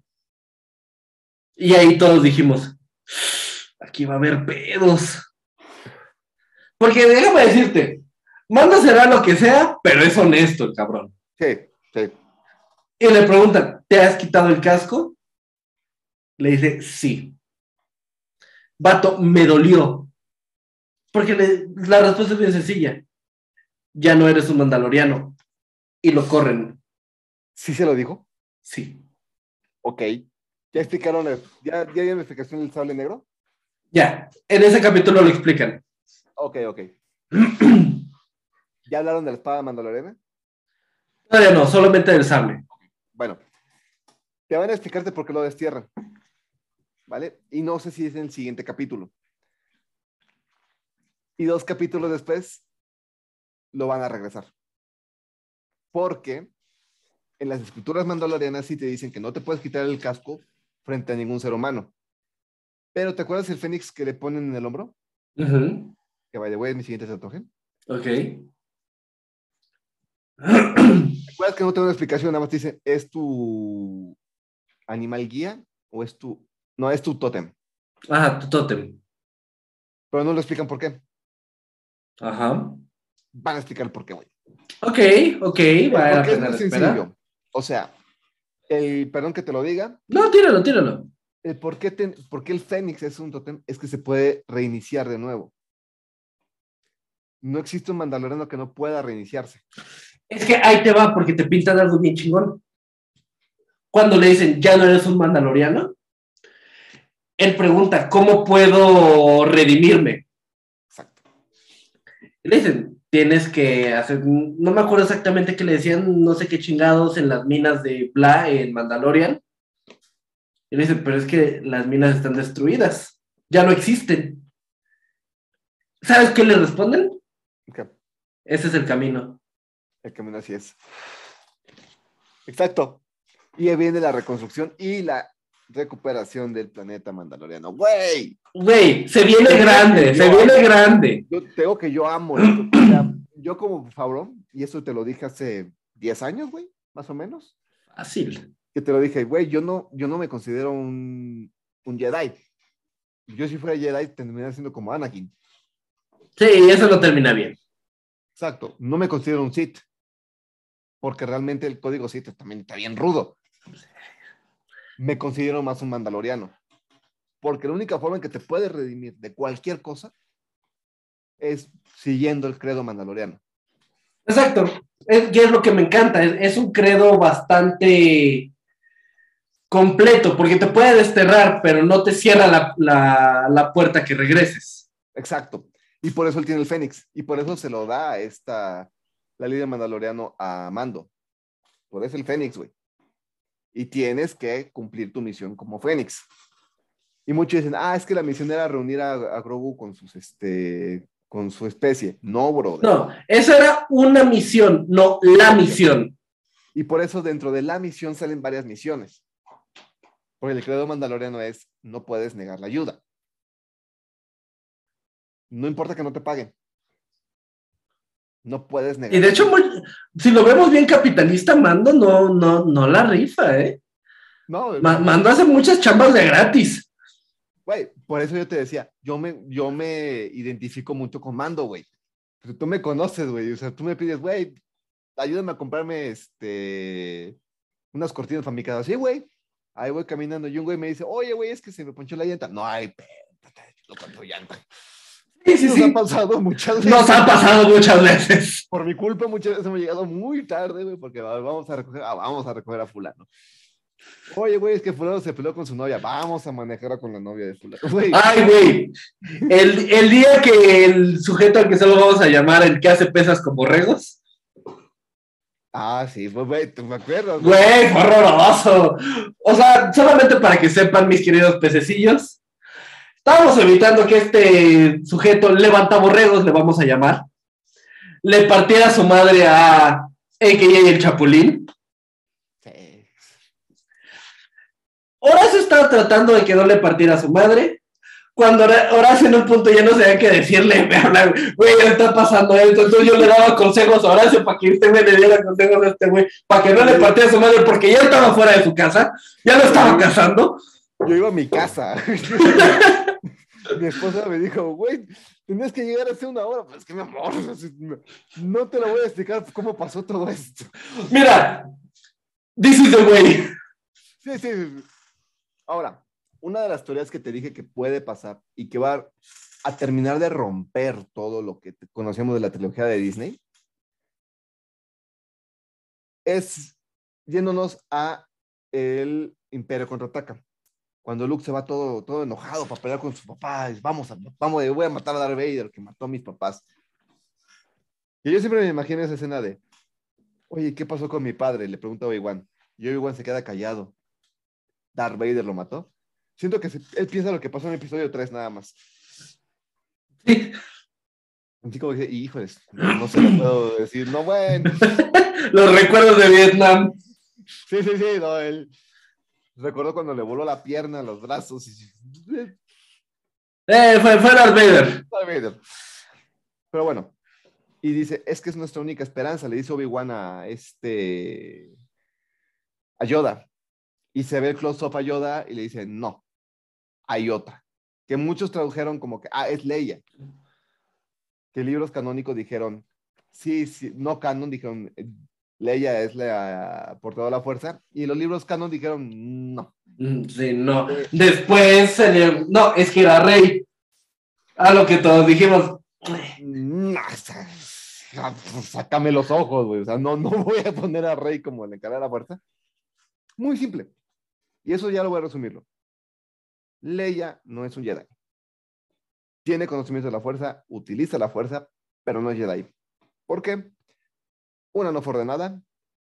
Y ahí todos dijimos, aquí va a haber pedos. Porque déjame decirte, Mando será lo que sea, pero es honesto el cabrón. Sí, sí. Y le preguntan, ¿te has quitado el casco? Le dice, sí. Vato, me dolió. Porque le- la respuesta es bien sencilla. Ya no eres un mandaloriano. Y lo corren. ¿Sí se lo dijo? Sí. Ok. ¿Ya explicaron, ya, ya dieron la explicación del sable negro? Ya, en ese capítulo lo explican. Ok, ok. ¿Ya hablaron de la espada mandaloriana? Todavía no, solamente del sable. Bueno, te van a explicarte por qué lo destierran. ¿Vale? Y no sé si es en el siguiente capítulo. Y dos capítulos después lo van a regresar. Porque en las escrituras mandalorianas sí te dicen que no te puedes quitar el casco frente a ningún ser humano. Pero ¿te acuerdas el fénix que le ponen en el hombro? Ujú, Que vaya, güey, mi siguiente tatuaje. Ok. ¿Te acuerdas que no te da una explicación? Nada más te dice, ¿es tu animal guía o es tu... No, es tu tótem. Ajá, tu tótem. Pero no lo explican por qué. Ajá. Van a explicar por qué, güey. Ok, ok, vale la es pena sencillo. O sea, el, perdón que te lo diga, No, tíralo, tíralo. el por qué, por qué el Fénix es un tótem es que se puede reiniciar de nuevo. No existe un mandaloriano que no pueda reiniciarse. Es que ahí te va porque te pintan algo bien chingón. Cuando le dicen, ya no eres un mandaloriano, él pregunta, ¿cómo puedo redimirme? Exacto. Le dicen, tienes que hacer, no me acuerdo exactamente qué le decían, no sé qué chingados en las minas de Bla en Mandalorian. Y le dicen, pero es que las minas están destruidas, ya no existen. ¿Sabes qué le responden? Ese es el camino. El camino así es. Exacto. Y ahí viene la reconstrucción y la recuperación del planeta mandaloriano. ¡Güey! Güey, se viene grande, se viene grande. Yo tengo que yo amo esto. O sea, yo como Fabrón, y eso te lo dije hace 10 años, güey, más o menos, Fácil. que te lo dije, güey, yo no, yo no me considero un, un Jedi. Yo si fuera Jedi tendría siendo como Anakin. Sí, eso no termina bien. Exacto. No me considero un Sith. Porque realmente el código Sith también está bien rudo. Me considero más un mandaloriano. Porque la única forma en que te puedes redimir de cualquier cosa es siguiendo el credo mandaloriano. Exacto. Es, y es lo que me encanta. Es, es un credo bastante completo, porque te puede desterrar, pero no te cierra la, la, la puerta que regreses. Exacto. Y por eso él tiene el Fénix. Y por eso se lo da esta, la líder mandaloriano a Mando. Por eso el Fénix, güey. Y tienes que cumplir tu misión como Fénix. Y muchos dicen, ah, es que la misión era reunir a, a Grogu con sus, este, con su especie. No, bro. No, esa era una misión, no la misión. Y por eso dentro de la misión salen varias misiones. Porque el credo mandaloriano es, no puedes negar la ayuda. No importa que no te paguen. No puedes negar. Y de hecho, muy- si lo vemos bien capitalista, Mando no, no, no la rifa, ¿eh? no, Ma- Mando hace muchas chambas de gratis. güey, por eso yo te decía, yo me, yo me identifico mucho con Mando, güey. Pero tú me conoces, güey. O sea, tú me pides, güey, ayúdame a comprarme este unas cortinas casa. Sí, güey. Ahí voy caminando y un güey me dice, oye, güey, es que se me ponchó la llanta. No, ay, espérate, lo llanta. Sí, Nos sí. ha pasado muchas veces. Nos ha pasado muchas veces. Por mi culpa, muchas veces hemos llegado muy tarde, güey, porque va- vamos a recoger, ah, vamos a recoger a fulano. Oye, güey, es que fulano se peleó con su novia. Vamos a manejar con la novia de fulano. Ay, güey. El, el día que el sujeto al que solo vamos a llamar el que hace pesas como regos, ah, sí, pues, güey, tú me acuerdas. güey, fue horroroso. O sea, solamente para que sepan, mis queridos pececillos, estábamos evitando que este sujeto levanta borregos, le vamos a llamar, le partiera su madre a AKA el Chapulín. Sí. Horacio estaba tratando de que no le partiera a su madre. Cuando Hora- Horacio en un punto ya no sabía qué decirle, me habla, güey, está pasando esto. Entonces yo le daba consejos a Horacio para que este güey le diera consejos a este güey, para que no le partiera a su madre, porque ya estaba fuera de su casa, ya lo estaba casando. Yo iba a mi casa. mi esposa me dijo, güey, tenías que llegar hace una hora. Pues que mi amor, no te lo voy a explicar cómo pasó todo esto. Mira, this is the way. Sí, sí. Ahora, una de las teorías que te dije que puede pasar y que va a terminar de romper todo lo que conocemos de la trilogía de Disney es yéndonos a el Imperio contraataca. Cuando Luke se va todo, todo enojado para pelear con su papá, dice, vamos, a, vamos, voy a matar a Darth Vader, que mató a mis papás. Y yo siempre me imagino esa escena de, oye, ¿qué pasó con mi padre? Le pregunta a Obi-Wan. Y Obi-Wan se queda callado. Darth Vader lo mató. Siento que se- él piensa lo que pasó en el episodio 3 nada más. Sí, Así como que, híjoles, no, no se lo puedo decir. No, bueno. los recuerdos de Vietnam. Sí, sí, sí, no, él recordó cuando le voló la pierna, los brazos. Y... Eh, fue, fue Darth Vader. Darth Vader. Pero bueno, y dice, es que es nuestra única esperanza, le dice Obi-Wan a este, a Yoda. Y se ve el close-up a Yoda y le dice, no, hay otra. Que muchos tradujeron como que, ah, es Leia. Que libros canónicos dijeron, sí, sí, no canon, dijeron, eh, Leia es la portadora de la fuerza. Y los libros canon dijeron, no. Mm, Sí, no. Después, no, es que era rey. A lo que todos dijimos. No, sácame los ojos, güey. O sea, no, no voy a poner a Rey como el encargado de la fuerza. Muy simple. Y eso ya lo voy a resumirlo. Leia no es un Jedi. Tiene conocimiento de la fuerza, utiliza la fuerza, pero no es Jedi. ¿Por qué? Una, no fue ordenada.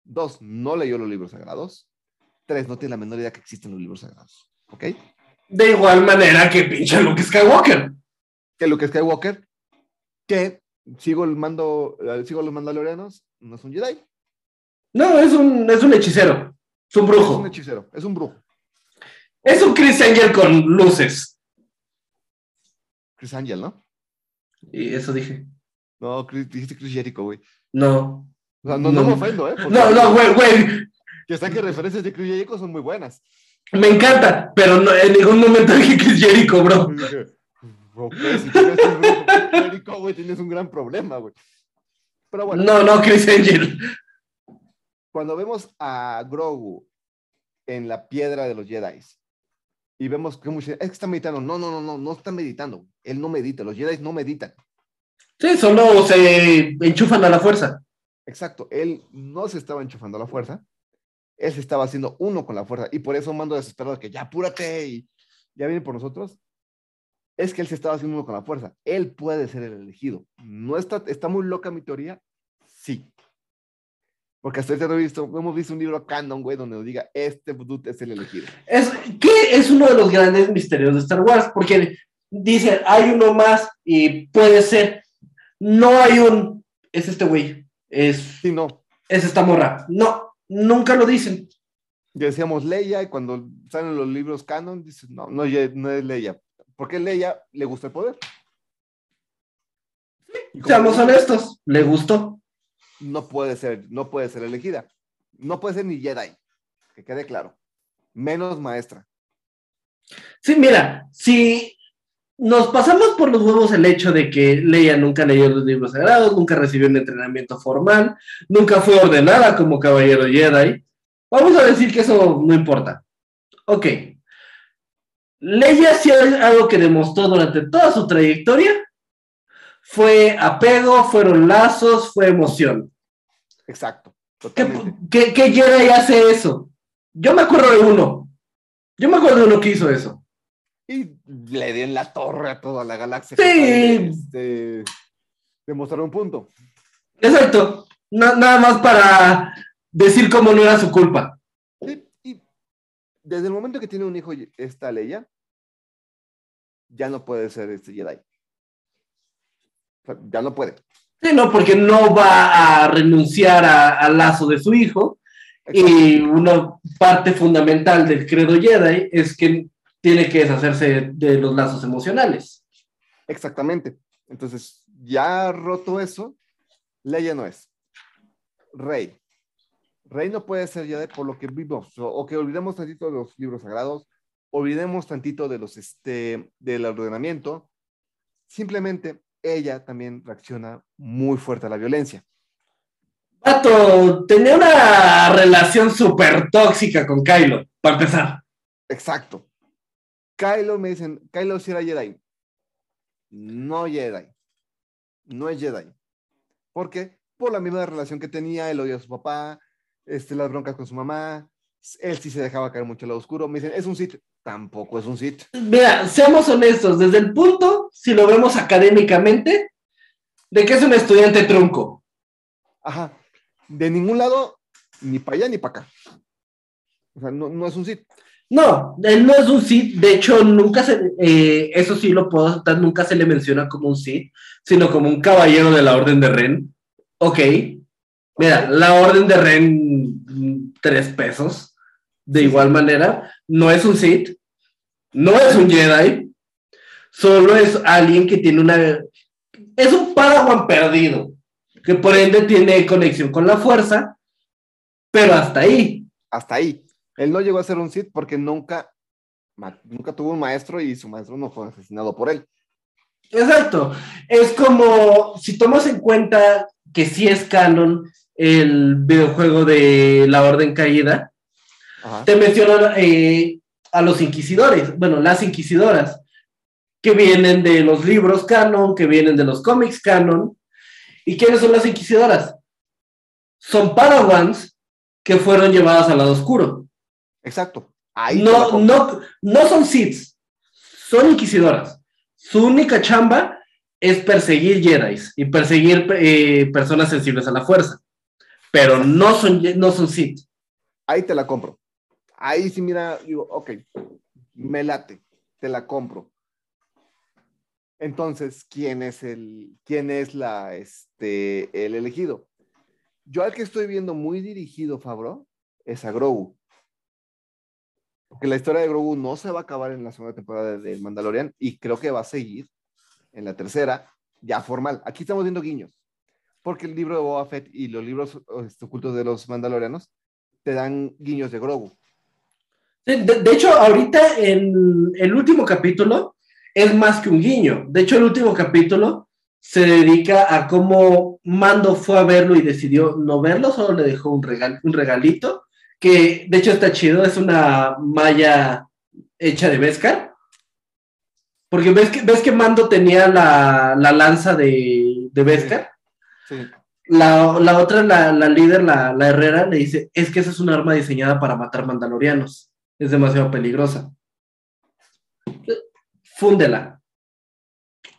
Dos, no leyó los libros sagrados. Tres, no tiene la menor idea que existen los libros sagrados. ¿Ok? De igual manera que pinche Luke Skywalker. que Luke Skywalker, que sigo el mando, eh, sigo los mandalorianos, no es un Jedi, No, es un, es un hechicero. Es un es brujo. un hechicero, es un brujo. Es un Chris Angel con luces. Chris Angel, ¿no? Y eso dije. No, Chris- dijiste Chris Jericho, güey. No. O sea, no, no me ofendo, ¿eh? Porque No, no, güey, güey. Que saque referencias de Chris Jericho son muy buenas. Me encanta, pero no, en ningún momento dije Chris Jericho, bro. Y dije, ok, si tienes un Jericho, güey, tienes un gran problema, güey. Pero bueno, No, no, Chris Angel. cuando vemos a Grogu en la piedra de los Jedi y vemos que muchos es que está meditando. No, no, no, no, no está meditando. Él no medita. Los Jedi no meditan. Sí, solo se enchufan a la fuerza. Exacto. Él no se estaba enchufando a la fuerza. Él se estaba haciendo uno con la fuerza. Y por eso mando desesperado que ya apúrate y ya viene por nosotros. Es que él se estaba haciendo uno con la fuerza. Él puede ser el elegido. No está, está muy loca mi teoría. Sí. Porque hasta ahorita no, visto, hemos visto un libro canon, güey, donde nos diga, este dude es el elegido. Es, que es uno de los grandes misterios de Star Wars, porque dicen, hay uno más y puede ser, no hay un, es este güey, es, Sí, no. es esta morra. No, nunca lo dicen. Ya decíamos Leia, y cuando salen los libros canon, dices, no, no, no es Leia. Porque Leia le gusta el poder. Seamos honestos, le gustó. No puede ser, no puede ser elegida. No puede ser ni Jedi, que quede claro. Menos maestra. Sí, mira, si nos pasamos por los huevos el hecho de que Leia nunca leyó los libros sagrados, nunca recibió un entrenamiento formal, nunca fue ordenada como caballero Jedi, vamos a decir que eso no importa. Ok. Leia sí es algo que demostró durante toda su trayectoria. Fue apego, fueron lazos, fue emoción. Exacto. ¿Qué, Totalmente. qué, qué Jedi hace eso? Yo me acuerdo de uno. Yo me acuerdo de uno que hizo eso. Y le den la torre a toda la galaxia. Sí. este, demostrar un punto. Exacto. Na- nada más para decir cómo no era su culpa. Sí, Y desde el momento que tiene un hijo esta Leia, ya no puede ser este Jedi. O sea, ya no puede. Sí, no, porque no va a renunciar al lazo de su hijo. Y una parte fundamental del credo Jedi es que tiene que deshacerse de los lazos emocionales. Exactamente. Entonces, ya roto eso, Leia no es. Rey. Rey no puede ser Jedi por lo que vimos. O, o que olvidemos tantito de los libros sagrados, olvidemos tantito de los, este, del ordenamiento. Simplemente ella también reacciona muy fuerte a la violencia. Vato, tenía una relación súper tóxica con Kylo, para empezar. Exacto. Kylo me dicen, Kylo si era Jedi. No Jedi. No es Jedi. ¿Por qué? Por la misma relación que tenía, el odio a su papá, este, las broncas con su mamá. Él sí se dejaba caer mucho al lado oscuro. Me dicen, ¿es un Sith? Tampoco es un Sith. Mira, seamos honestos, desde el punto, si lo vemos académicamente, de que es un estudiante trunco. Ajá. De ningún lado, ni para allá ni para acá. O sea, no, no es un Sith. No, él no es un Sith, de hecho, nunca se, eh, eso sí lo puedo aceptar, nunca se le menciona como un Sith, sino como un caballero de la Orden de Ren. Ok, mira, la Orden de Ren, mm, tres pesos. De igual manera, no es un Sith, no es un Jedi, solo es alguien que tiene una... Es un Padawan perdido, que por ende tiene conexión con la fuerza, pero hasta ahí. Hasta ahí. Él no llegó a ser un Sith porque nunca, nunca tuvo un maestro y su maestro no fue asesinado por él. Exacto. Es como si tomas en cuenta que sí es canon el videojuego de la Orden Caída, Ajá. te mencionan eh, a los inquisidores, bueno, las inquisidoras, que vienen de los libros canon, que vienen de los cómics canon. ¿Y quiénes son las inquisidoras? Son padawans que fueron llevadas al lado oscuro. Exacto. Ahí No, no, no son Siths, son inquisidoras. Su única chamba es perseguir Jedi y perseguir eh, personas sensibles a la fuerza. Pero no son, no son Sith. Ahí te la compro. Ahí sí, mira, digo, ok, me late, te la compro. Entonces, ¿quién es el, quién es la, este, el elegido? Yo al que estoy viendo muy dirigido, Fabro, es a Grogu. Porque la historia de Grogu no se va a acabar en la segunda temporada de Mandalorian y creo que va a seguir en la tercera, ya formal. Aquí estamos viendo guiños. Porque el libro de Boba Fett y los libros este, ocultos de los Mandalorianos te dan guiños de Grogu. De, de hecho, ahorita en el último capítulo es más que un guiño. De hecho, el último capítulo se dedica a cómo Mando fue a verlo y decidió no verlo, solo le dejó un, regal, un regalito, que de hecho está chido, es una malla hecha de Beskar. Porque ves que, ves que Mando tenía la, la lanza de, de Beskar. Sí. La, la otra, la, la líder, la, la herrera, le dice, es que esa es un arma diseñada para matar mandalorianos. Es demasiado peligrosa. Fúndela.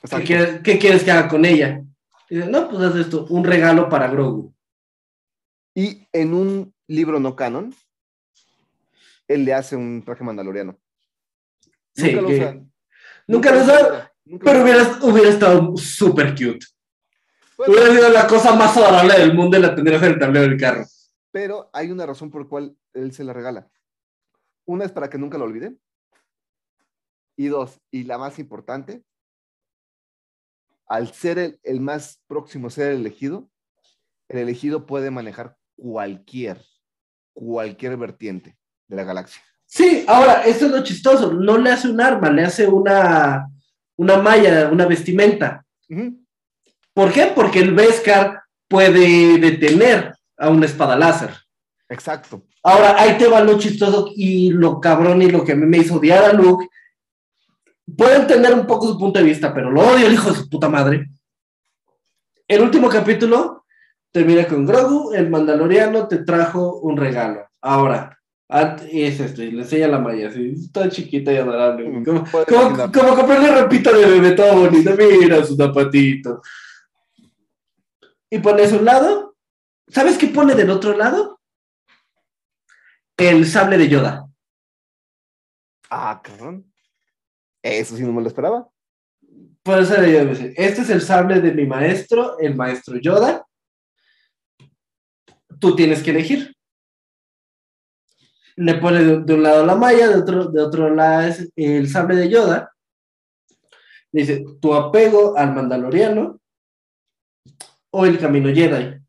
¿Qué quieres, qué quieres que haga con ella? Dice, no, pues haz esto, un regalo para Grogu. Y en un libro no canon, él le hace un traje mandaloriano. Sí, Nunca lo que- usa. Nunca lo usa, Nunca pero hubiera, hubiera estado súper cute. Bueno, Hubiera sido la cosa más adorable del mundo y la tendrías en el tablero del carro. pero hay una razón por la cual él se la regala. Una es para que nunca lo olvide. Y dos, y la más importante, al ser el, el más próximo a ser el elegido, el elegido puede manejar cualquier, cualquier vertiente de la galaxia. Sí, ahora, esto es lo chistoso. No le hace un arma, le hace una, una malla, una vestimenta. ¿Por qué? Porque el Beskar puede detener a una espada láser. Exacto. Ahora, ahí te va lo chistoso y lo cabrón y lo que a mí me hizo odiar a Luke. Puedo entender un poco su punto de vista, pero lo odio el hijo de su puta madre. El último capítulo termina con Grogu, el mandaloriano te trajo un regalo. Ahora, ah, es esto, y le enseña la malla, así, está chiquita y adorable. Mm, Como, como, como comprarle ropita de bebé todo bonito, mira su zapatito. Y pone a un lado. ¿Sabes qué pone del otro lado? El sable de Yoda. Ah, cabrón. Eso sí no me lo esperaba. Por eso le digo, dice, este es el sable de mi maestro, el maestro Yoda. Tú tienes que elegir. Le pone de, un lado la malla, de otro, de otro lado es el sable de Yoda. Dice, tu apego al mandaloriano o el camino Jedi.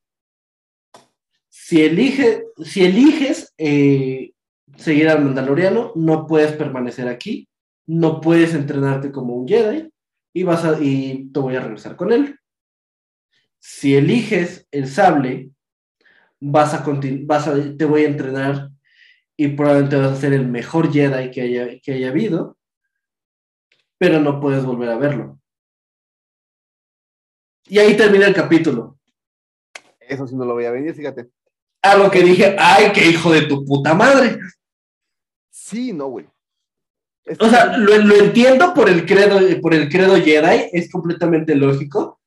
Si, elige, si eliges eh, seguir al mandaloriano, no puedes permanecer aquí, no puedes entrenarte como un Jedi y vas a, y te voy a regresar con él. Si eliges el sable, vas a, vas a te voy a entrenar y probablemente vas a ser el mejor Jedi que haya, que haya habido, pero no puedes volver a verlo. Y ahí termina el capítulo. Eso sí no lo voy a venir, fíjate. A lo que dije, ay, qué hijo de tu puta madre. Sí, no, güey. Es O sea, lo, lo entiendo por el credo, por el credo Jedi, es completamente lógico.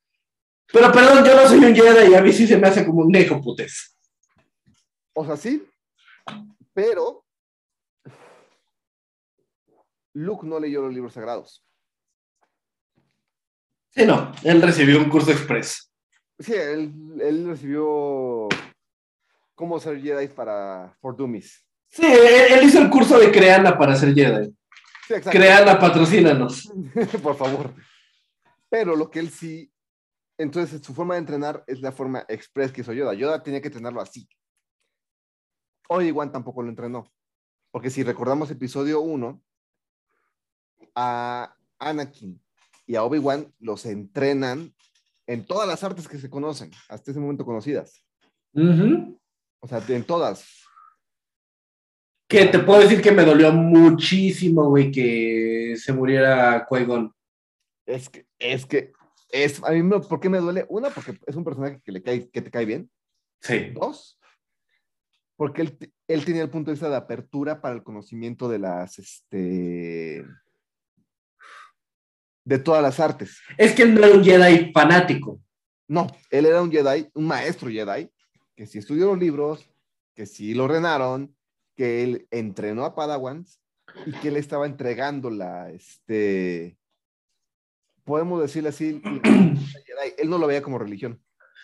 Pero perdón, yo no soy un Jedi y a mí sí se me hace como un nejo putes. O sea, sí, pero Luke no leyó los libros sagrados. Sí, no, él recibió un curso express. Sí, él, él recibió cómo ser Jedi para For Dummies. Sí, él, hizo el curso de Creana para ser Jedi. Sí. Creana, patrocínanos. Por favor. Pero lo que él sí, entonces su forma de entrenar es la forma express que hizo Yoda. Yoda tenía que entrenarlo así. Obi-Wan tampoco lo entrenó. Porque si recordamos episodio 1, a Anakin y a Obi-Wan los entrenan en todas las artes que se conocen, hasta ese momento conocidas. Ujú. O sea, en todas. Que te puedo decir que me dolió muchísimo, güey, que se muriera Qui-Gon. Es que, es que, es, a mí, me, ¿por qué me duele? Una, porque es un personaje que, le cae, que te cae bien. Sí. Dos, porque él, él tenía el punto de vista de apertura para el conocimiento de las, este, de todas las artes. Es que él no era un Jedi fanático. No, él era un Jedi, un maestro Jedi, que sí estudió los libros, que sí lo ordenaron, que él entrenó a Padawans y que él estaba entregando la, este, podemos decirle así, Jedi. él no lo veía como religión.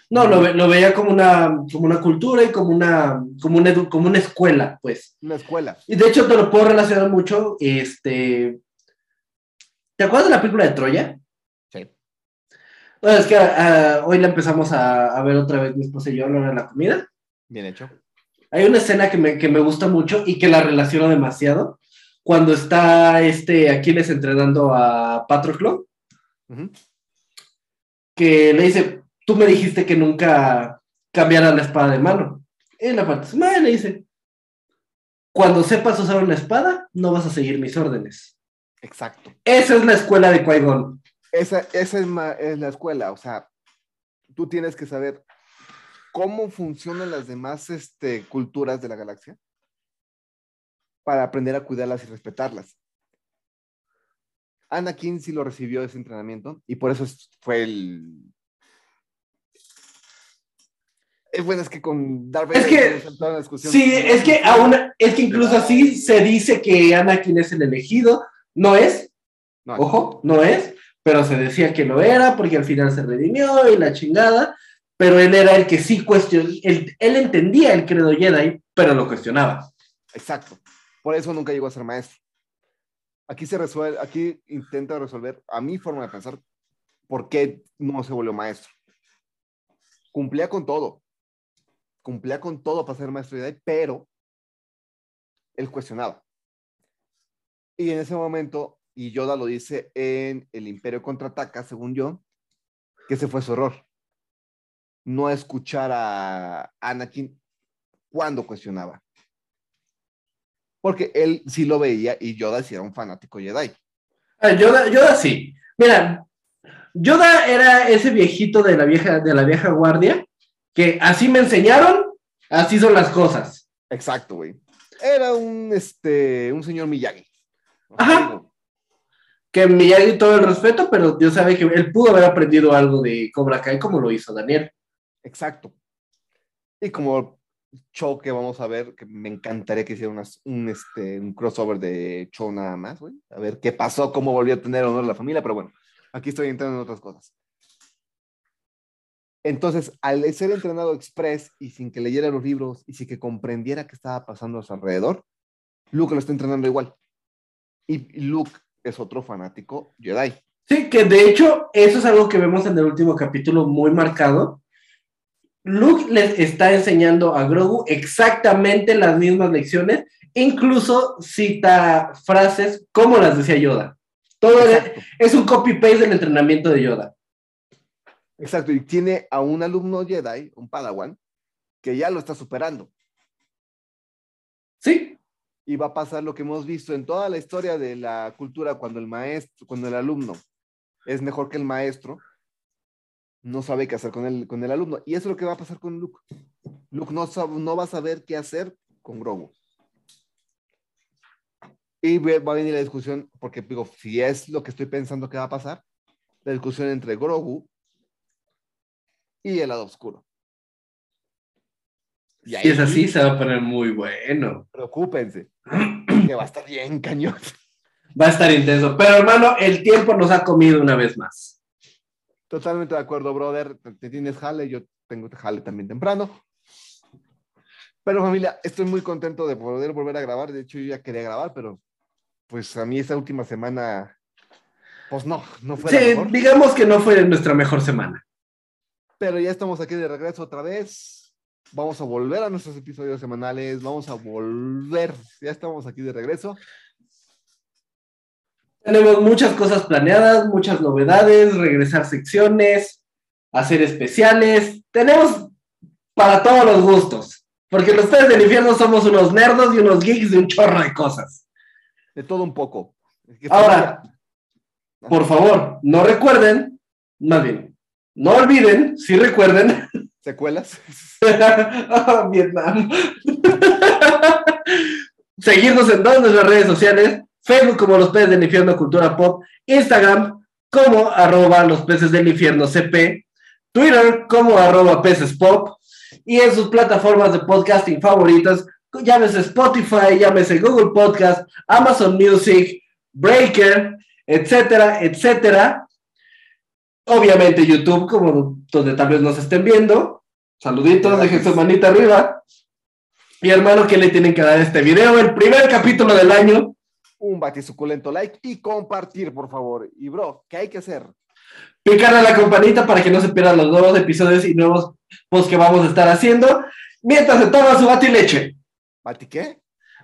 No, lo, ve- lo veía como una, como una cultura y como una, como, una como una escuela, pues. Una escuela. Y de hecho te lo puedo relacionar mucho, este... ¿Te acuerdas de la película de Troya? Sí. Bueno, es que ah, hoy la empezamos a, a ver otra vez mi esposa y yo a la hora de la comida. Bien hecho. Hay una escena que me, que me gusta mucho y que la relaciono demasiado. Cuando está este Aquiles entrenando a Patroclo, que le dice, tú me dijiste que nunca cambiara la espada de mano. Y la parte, "Ma", le dice, cuando sepas usar una espada, no vas a seguir mis órdenes. Exacto. Esa es la escuela de Qui-Gon. Esa, esa es, ma- es la escuela, o sea, tú tienes que saber cómo funcionan las demás este, culturas de la galaxia para aprender a cuidarlas y respetarlas. Anakin sí lo recibió ese entrenamiento y por eso es- fue el... Es bueno, es que con Darth Es que- toda discusión. Sí, es que aún, es que incluso así se dice que Anakin es el elegido. No es, No, ojo, no es, pero se decía que lo era porque al final se redimió y la chingada. Pero él era el que sí cuestionó, él, él entendía el credo Jedi, pero lo cuestionaba. Exacto. Por eso nunca llegó a ser maestro. Aquí se resuelve, aquí intenta resolver, a mi forma de pensar, por qué no se volvió maestro. Cumplía con todo. Cumplía con todo para ser maestro Jedi, pero él cuestionaba. Y en ese momento, y Yoda lo dice en El Imperio contraataca, según yo, que ese fue su error. No escuchar a Anakin cuando cuestionaba. Porque él sí lo veía y Yoda sí era un fanático Jedi. Ah, Yoda, Yoda sí. Mira, Yoda era ese viejito de la vieja, de la vieja guardia, que así me enseñaron, así son las cosas. Exacto, güey. Era un, este, un señor Miyagi. Ajá. Que Miyagi todo el respeto, pero Dios sabe que él pudo haber aprendido algo de Cobra Kai como lo hizo Daniel. Exacto. Y como show que vamos a ver, que me encantaría que hiciera unas- un, este, un crossover de show nada más, güey. A ver qué pasó, cómo volvió a tener honor la familia, pero bueno, aquí estoy entrando en otras cosas. Entonces, al ser entrenado express y sin que leyera los libros y sin que comprendiera qué estaba pasando a su alrededor, Luke lo está entrenando igual. Y Luke es otro fanático Jedi. Sí, que de hecho, eso es algo que vemos en el último capítulo muy marcado. Luke les está enseñando a Grogu exactamente las mismas lecciones, incluso cita frases como las decía Yoda. Todo es, es un copy-paste del entrenamiento de Yoda. Exacto, y tiene a un alumno Jedi, un Padawan, que ya lo está superando. Sí, Y va a pasar lo que hemos visto en toda la historia de la cultura cuando el maestro, cuando el alumno es mejor que el maestro, no sabe qué hacer con el, con el alumno. Y eso es lo que va a pasar con Luke. Luke no, sab- no va a saber qué hacer con Grogu. Y va a venir la discusión, porque digo, si es lo que estoy pensando que va a pasar, la discusión entre Grogu y el lado oscuro. Y si es así, se va a poner muy bueno. Preocúpense, que va a estar bien cañón. Va a estar intenso. Pero hermano, el tiempo nos ha comido una vez más. Totalmente de acuerdo, brother. Te- tienes jale, yo tengo jale también temprano. Pero familia, estoy muy contento de poder volver a grabar. De hecho, yo ya quería grabar, pero pues a mí esta última semana, pues no, no fue la Sí, mejor. digamos que no fue nuestra mejor semana. Pero ya estamos aquí de regreso otra vez. Vamos a volver a nuestros episodios semanales. Vamos a volver. Ya estamos aquí de regreso. Tenemos muchas cosas planeadas, muchas novedades, regresar secciones, hacer especiales. Tenemos para todos los gustos. Porque los tres del infierno somos unos nerdos y unos geeks de un chorro de cosas. De todo un poco. Es que Ahora, por favor, no recuerden, más bien, no olviden, si recuerden, ¿Secuelas? Ah, Vietnam. Seguirnos en todas nuestras redes sociales, Facebook como Los Peces del Infierno Cultura Pop, Instagram como arroba Los Peces del Infierno CP, Twitter como arroba Peces Pop, y en sus plataformas de podcasting favoritas, llámese Spotify, llámese Google Podcast, Amazon Music, Breaker, etcétera, etcétera. Obviamente YouTube, como donde tal vez nos estén viendo. Saluditos, dejen su manita arriba. Y hermano, ¿qué le tienen que dar a este video? El primer capítulo del año. Un batisuculento like y compartir, por favor. Y bro, ¿qué hay que hacer? Picarle a la campanita para que no se pierdan los nuevos episodios y nuevos posts que vamos a estar haciendo. Mientras se toma su. ¿Bati qué?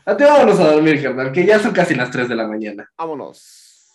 A ti vámonos a dormir, carnal, que ya son casi las 3 de la mañana. Vámonos.